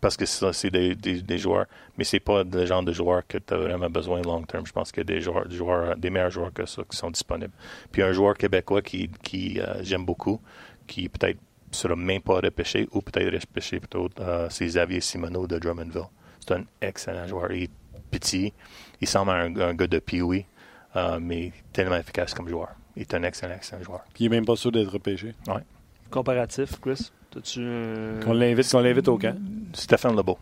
parce que ça, c'est des, des, des joueurs, mais c'est pas le genre de joueurs que tu as vraiment besoin long terme. Je pense qu'il y a des joueurs, des joueurs, des meilleurs joueurs que ça qui sont disponibles. Puis un joueur québécois qui, qui euh, j'aime beaucoup, qui peut-être sera même pas repêché ou peut-être repêché plutôt, euh, c'est Xavier Simoneau de Drummondville. C'est un excellent joueur. Il est petit, il semble un, un gars de Pee-Wee, euh, mais tellement efficace comme joueur. Il est un excellent, excellent joueur. Puis il n'est même pas sûr d'être repêché. Comparatif, Chris? T'as-tu. euh, Qu'on l'invite, qu'on l'invite au camp. Stéphane Lebeau.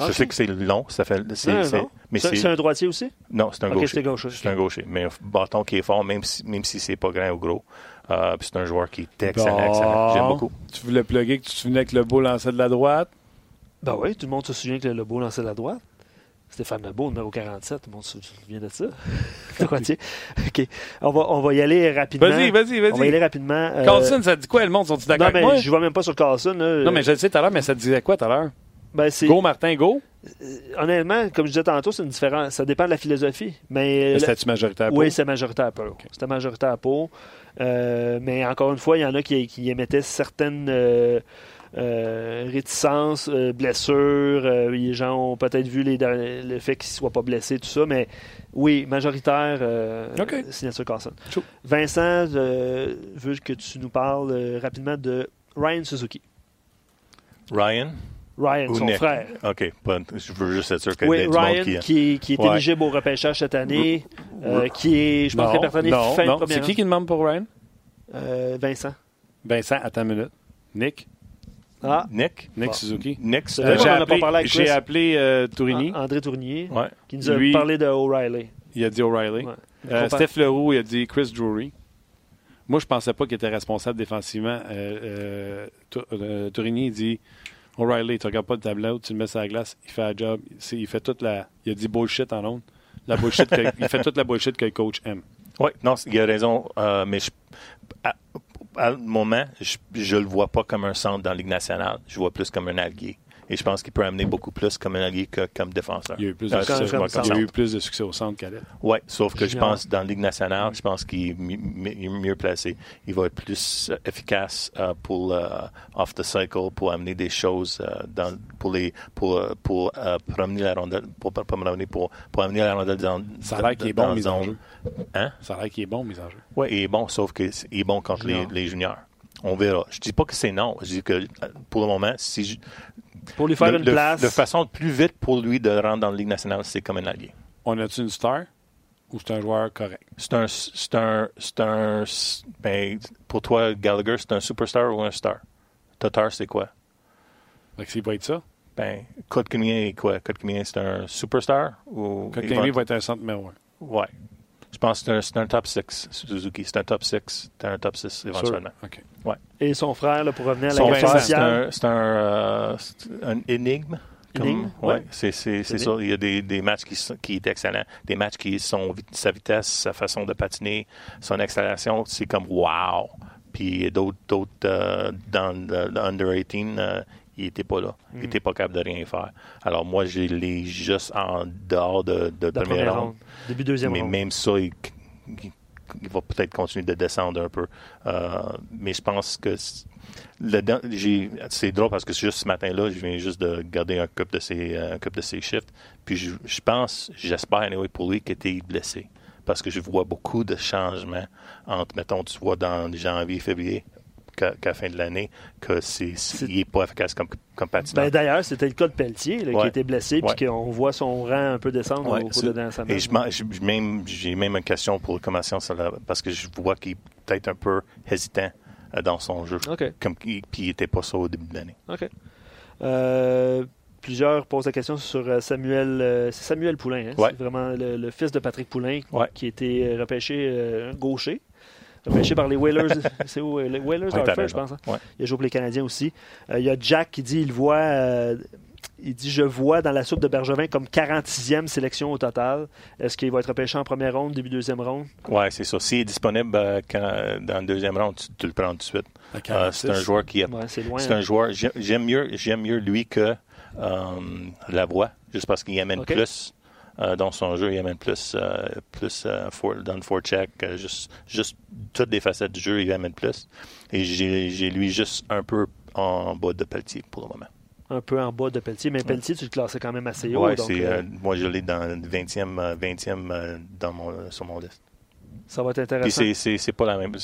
Ah, Je sais que c'est long, ça fait, c'est, Non, c'est- non. mais C'est c'est, c'est un droitier aussi? non, c'est un gaucher. c'est gaucher. C'est un gaucher, mais un bâton qui est fort, même si, même si c'est pas grand ou gros. Euh, puis c'est un joueur qui est excellent, Bon. excellent. J'aime beaucoup. Tu voulais plugger que tu te souvenais que le beau lançait de la droite? Ben oui, tout le monde se souvient que le Lebeau lançait de la droite. Stéphane Lebeau, numéro 47, tout le monde se souvient de ça? Le. OK. On va, on va y aller rapidement. Vas-y, vas-y, On va y vas-y. aller rapidement. euh, Carlson, ça dit quoi, le monde? Sont-ils d'accord Non, mais moi? je ne vais même pas sur Carlson. là. Non, mais je le sais tout à l'heure, mais ça te disait quoi tout à l'heure? Ben, Go, Martin, go. Honnêtement, comme je disais tantôt, c'est une différence. Ça dépend de la philosophie. Mais Mais C'était-tu majoritaire pour? Oui, c'est majoritaire pour. C'était majoritaire pour. Euh, mais encore une fois, il y en a qui, qui émettaient certaines euh, euh, réticences, euh, blessures. Euh, les gens ont peut-être vu les, derniers- le fait qu'il ne soit pas blessé, tout ça. Mais oui, majoritaire, euh, OK. signature Carlson. Chaud. Vincent, euh, veux que tu nous parles euh, rapidement de Ryan Suzuki. Ryan? Ryan, Ou son Nick? frère. OK. je veux juste être sûr qu'il y Oui, a du monde Ryan, qui... qui, est- qui est Ouais. éligible au repêchage cette année, euh, qui est, je pense, non, répertorié non, fin de non. première C'est qui qui demande pour Ryan? Euh, Vincent. Vincent, attends une minute. Nick? Ah, Nick? Nick Bon. Suzuki. Nick, Euh, j'ai appelé, parlé avec j'ai Chris. appelé euh, Tourigny. An- André Tournier, Ouais. qui nous a Lui- parlé de O'Reilly. Il a dit O'Reilly. Ouais. Euh, Steph Leroux, il a dit Chris Drury. Moi, je pensais pas qu'il était responsable défensivement. Euh, euh, Tou- euh, Tourigny, il dit O'Reilly, tu regardes pas le tableau, tu le mets sur la glace, il fait la job. Il fait toute la. Il a dit bullshit en ondes. La bullshit que- il fait toute la bullshit que le coach aime. Oui, non, il a raison, euh, mais je- à, à le moment, je, je le vois pas comme un centre dans la Ligue nationale. Je vois plus comme un allié. Et je pense qu'il peut amener beaucoup plus comme un allié que comme défenseur. Il a eu plus de, Euh, succès, comme il a eu plus de succès au centre qu'Alette. Oui, sauf que je pense dans la Ligue nationale, je pense qu'il est mieux placé. Il va être plus euh, efficace euh, pour euh, off the cycle, pour amener des choses euh, dans, pour les pour pour promener la rondelle, pour, promener pour pour amener la rondelle dans. Ça a l'air qu'il est bon, mise en zone. jeu. Hein? Ça a l'air qu'il est bon, mise en jeu. Oui, il est bon, sauf qu'il est bon contre les, Junior. les juniors. On verra. Je dis pas que c'est non. Je dis que pour le moment, si je, Pour lui faire de, une de- place. de façon plus vite pour lui de rentrer dans la Ligue nationale, c'est comme un allié. On a-tu une star ou c'est un joueur correct? C'est un, c'est un, c'est un, ben, pour toi, Gallagher, c'est un superstar ou un star? Tatar, c'est quoi? S'il va être ça, Ben, Kotkaniemi est quoi? Kotkaniemi, c'est un superstar ou? Kotkaniemi va être un centre numéro un. Ouais. Je pense que c'est un, top 6, Suzuki? C'est un top 6. C'est un top 6 éventuellement. OK. Et son frère, là, pour revenir à la Son question frère, c'est un, c'est un, euh, un énigme. Comme- Énigme, ouais, ouais. c'est c'est- c'est ça. Il y a des, des matchs qui, sont- qui est excellent. Des matchs qui sont sa vitesse, sa façon de patiner, son accélération, c'est comme wow. Puis d'autres d'autres euh, dans le le under 18, euh, Il n'était pas là. Il n'était pas capable de rien faire. Alors moi, j'ai les juste en dehors de, de, La première ronde. ronde. Début deuxième Mais ronde. même ça, il, il- il va peut-être continuer de descendre un peu. Euh, mais je pense que c'est drôle parce que juste ce matin-là, je viens juste de garder un couple de ses, euh, un de ses shifts. Puis je, je pense, j'espère anyway, pour lui qu'il était blessé. Parce que je vois beaucoup de changements entre, mettons, tu vois dans janvier, février, qu'à la fin de l'année, que c'est, n'est pas efficace comme, comme patineur. Ben, D'ailleurs, c'était le cas de Pelletier, là, qui était blessé, puis qu'on voit son rang un peu descendre Ouais, au cours de la semaine. Et je- même, j'ai même une question pour le commission parce que je vois qu'il est peut-être un peu hésitant euh, dans son jeu. Comme, puis il n'était pas ça au début de l'année. OK. Euh, plusieurs posent la question sur euh, Samuel, euh, c'est Samuel Poulain. hein? Ouais. C'est vraiment le, le fils de Patrick Poulain Ouais. qui a été repêché euh, gaucher. Repêché par les Whalers. c'est où, euh, les Whalers Ouais, t'as Hartford, je pense. hein? Ouais. Il a joué pour les Canadiens aussi. Euh, il y a Jack qui dit il voit. euh, il dit Je vois dans la soupe de Bergevin comme 46e sélection au total. Est-ce qu'il va être repêché en première ronde, début deuxième ronde? Ouais, c'est ça. S'il est disponible euh, quand- dans le deuxième round, tu, tu le prends tout de suite. À Euh, 46. c'est un joueur qui a Ouais, C'est loin. C'est un joueur. j'ai- J'aime mieux, j'aime mieux lui que euh, Lavoie, juste parce qu'il amène Ok. plus euh, dans son jeu. Il amène plus, euh, plus euh, for- dans le forecheck, euh, juste, juste toutes les facettes du jeu, il amène plus. Et j'ai j'ai lui juste un peu en bas de Pelletier pour le moment. Un peu en bas de Pelletier. Mais Pelletier, tu le classais quand même assez haut. Ouais, donc, c'est, euh, euh, moi, je l'ai dans le 20e, euh, 20e euh, dans mon, sur mon liste. ça va être intéressant. c'est, c'est, c'est pas la même.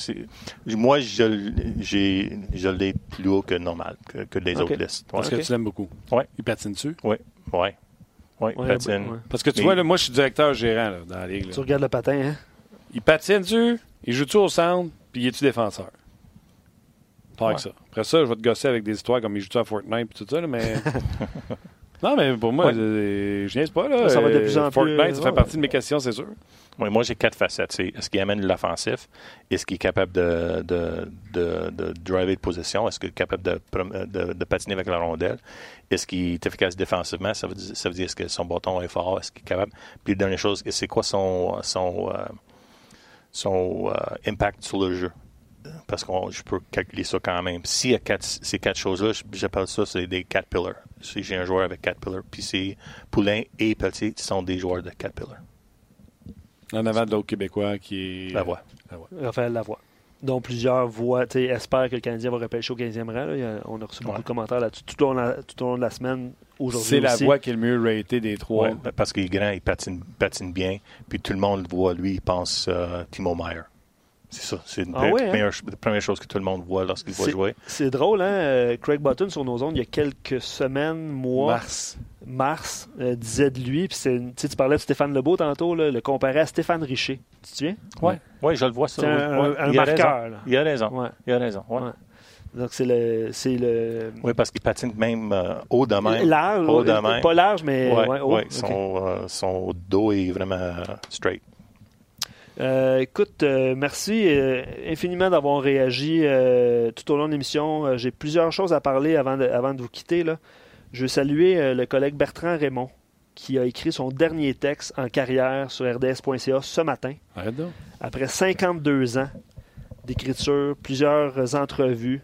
Moi, je, je l'ai plus haut que normal, que, que les autres listes. Ouais. Parce que tu l'aimes beaucoup. Ouais. Il patine dessus. Ouais. Ouais. Ouais, Ouais, patine. ouais. Parce que tu Mais- vois, là, moi, je suis directeur gérant là, dans la ligue. là. Tu regardes le patin, hein? Il patine dessus, il joue-tu au centre, puis il est-tu défenseur? Pas avec Ouais. ça. Après ça, je vais te gosser avec des histoires comme il joue-tu à Fortnite et tout ça, là, mais. non, mais pour moi, Ouais. euh, je niaise pas. Là. Ça va de Euh, plus en plus, Fortnite, euh, ça ouais. fait partie de mes questions, c'est sûr. Oui, moi, j'ai quatre facettes. C'est est-ce qu'il amène l'offensif? Est-ce qu'il est capable de, de, de, driver de position? Est-ce qu'il est capable de, de, patiner avec la rondelle? Est-ce qu'il est efficace défensivement? Ça veut dire, ça veut dire est-ce que son bâton est fort? Est-ce qu'il est capable? Puis, la dernière chose, c'est quoi son, son, euh, son euh, impact sur le jeu? Parce que je peux calculer ça quand même. S'il y a quatre, ces quatre choses-là, j'appelle ça c'est des quatre pillars. Si j'ai un joueur avec quatre pillars, puis c'est Poulain et qui sont des joueurs de quatre pillars. En avant de l'autre Québécois qui est. La voix. Raphaël Lavoie. dont plusieurs voient, tu sais, espèrent que le Canadien va repêcher au 15e rang. là. On a reçu beaucoup de commentaires là-dessus tout, au long de la- tout au long de la semaine. Aujourd'hui C'est la voix qui est le mieux raté des trois. Ouais, parce qu'il est grand, il patine, patine bien, puis tout le monde le voit, lui, il pense euh, Timo Meyer. C'est ça. C'est une Ah ouais, hein? première, la première chose que tout le monde voit lorsqu'il voit jouer. C'est drôle, hein? euh, Craig Button sur nos ondes, il y a quelques semaines, mois, Mars. Mars, euh, disait de lui, puis c'est une- tu parlais de Stéphane Lebeau tantôt, là, le comparait à Stéphane Richer. Tu te souviens? Oui, ouais, je le vois ça. C'est oui. un, Ouais, un il a marqueur. là. Il a raison. Ouais. Il a raison. Ouais. Ouais. Donc c'est le. C'est le. Oui, parce qu'il patine même euh, haut de même. Large, Haut de euh, même. pas large, mais Ouais, ouais, haut. son, euh, son dos est vraiment euh, straight. Euh, écoute, euh, merci euh, infiniment d'avoir réagi euh, tout au long de l'émission. Euh, J'ai plusieurs choses à parler avant de, avant de vous quitter. Là. Je veux saluer euh, le collègue Bertrand Raymond qui a écrit son dernier texte en carrière sur rds.ca ce matin. Arrête donc. Après 52 ans d'écriture, plusieurs entrevues,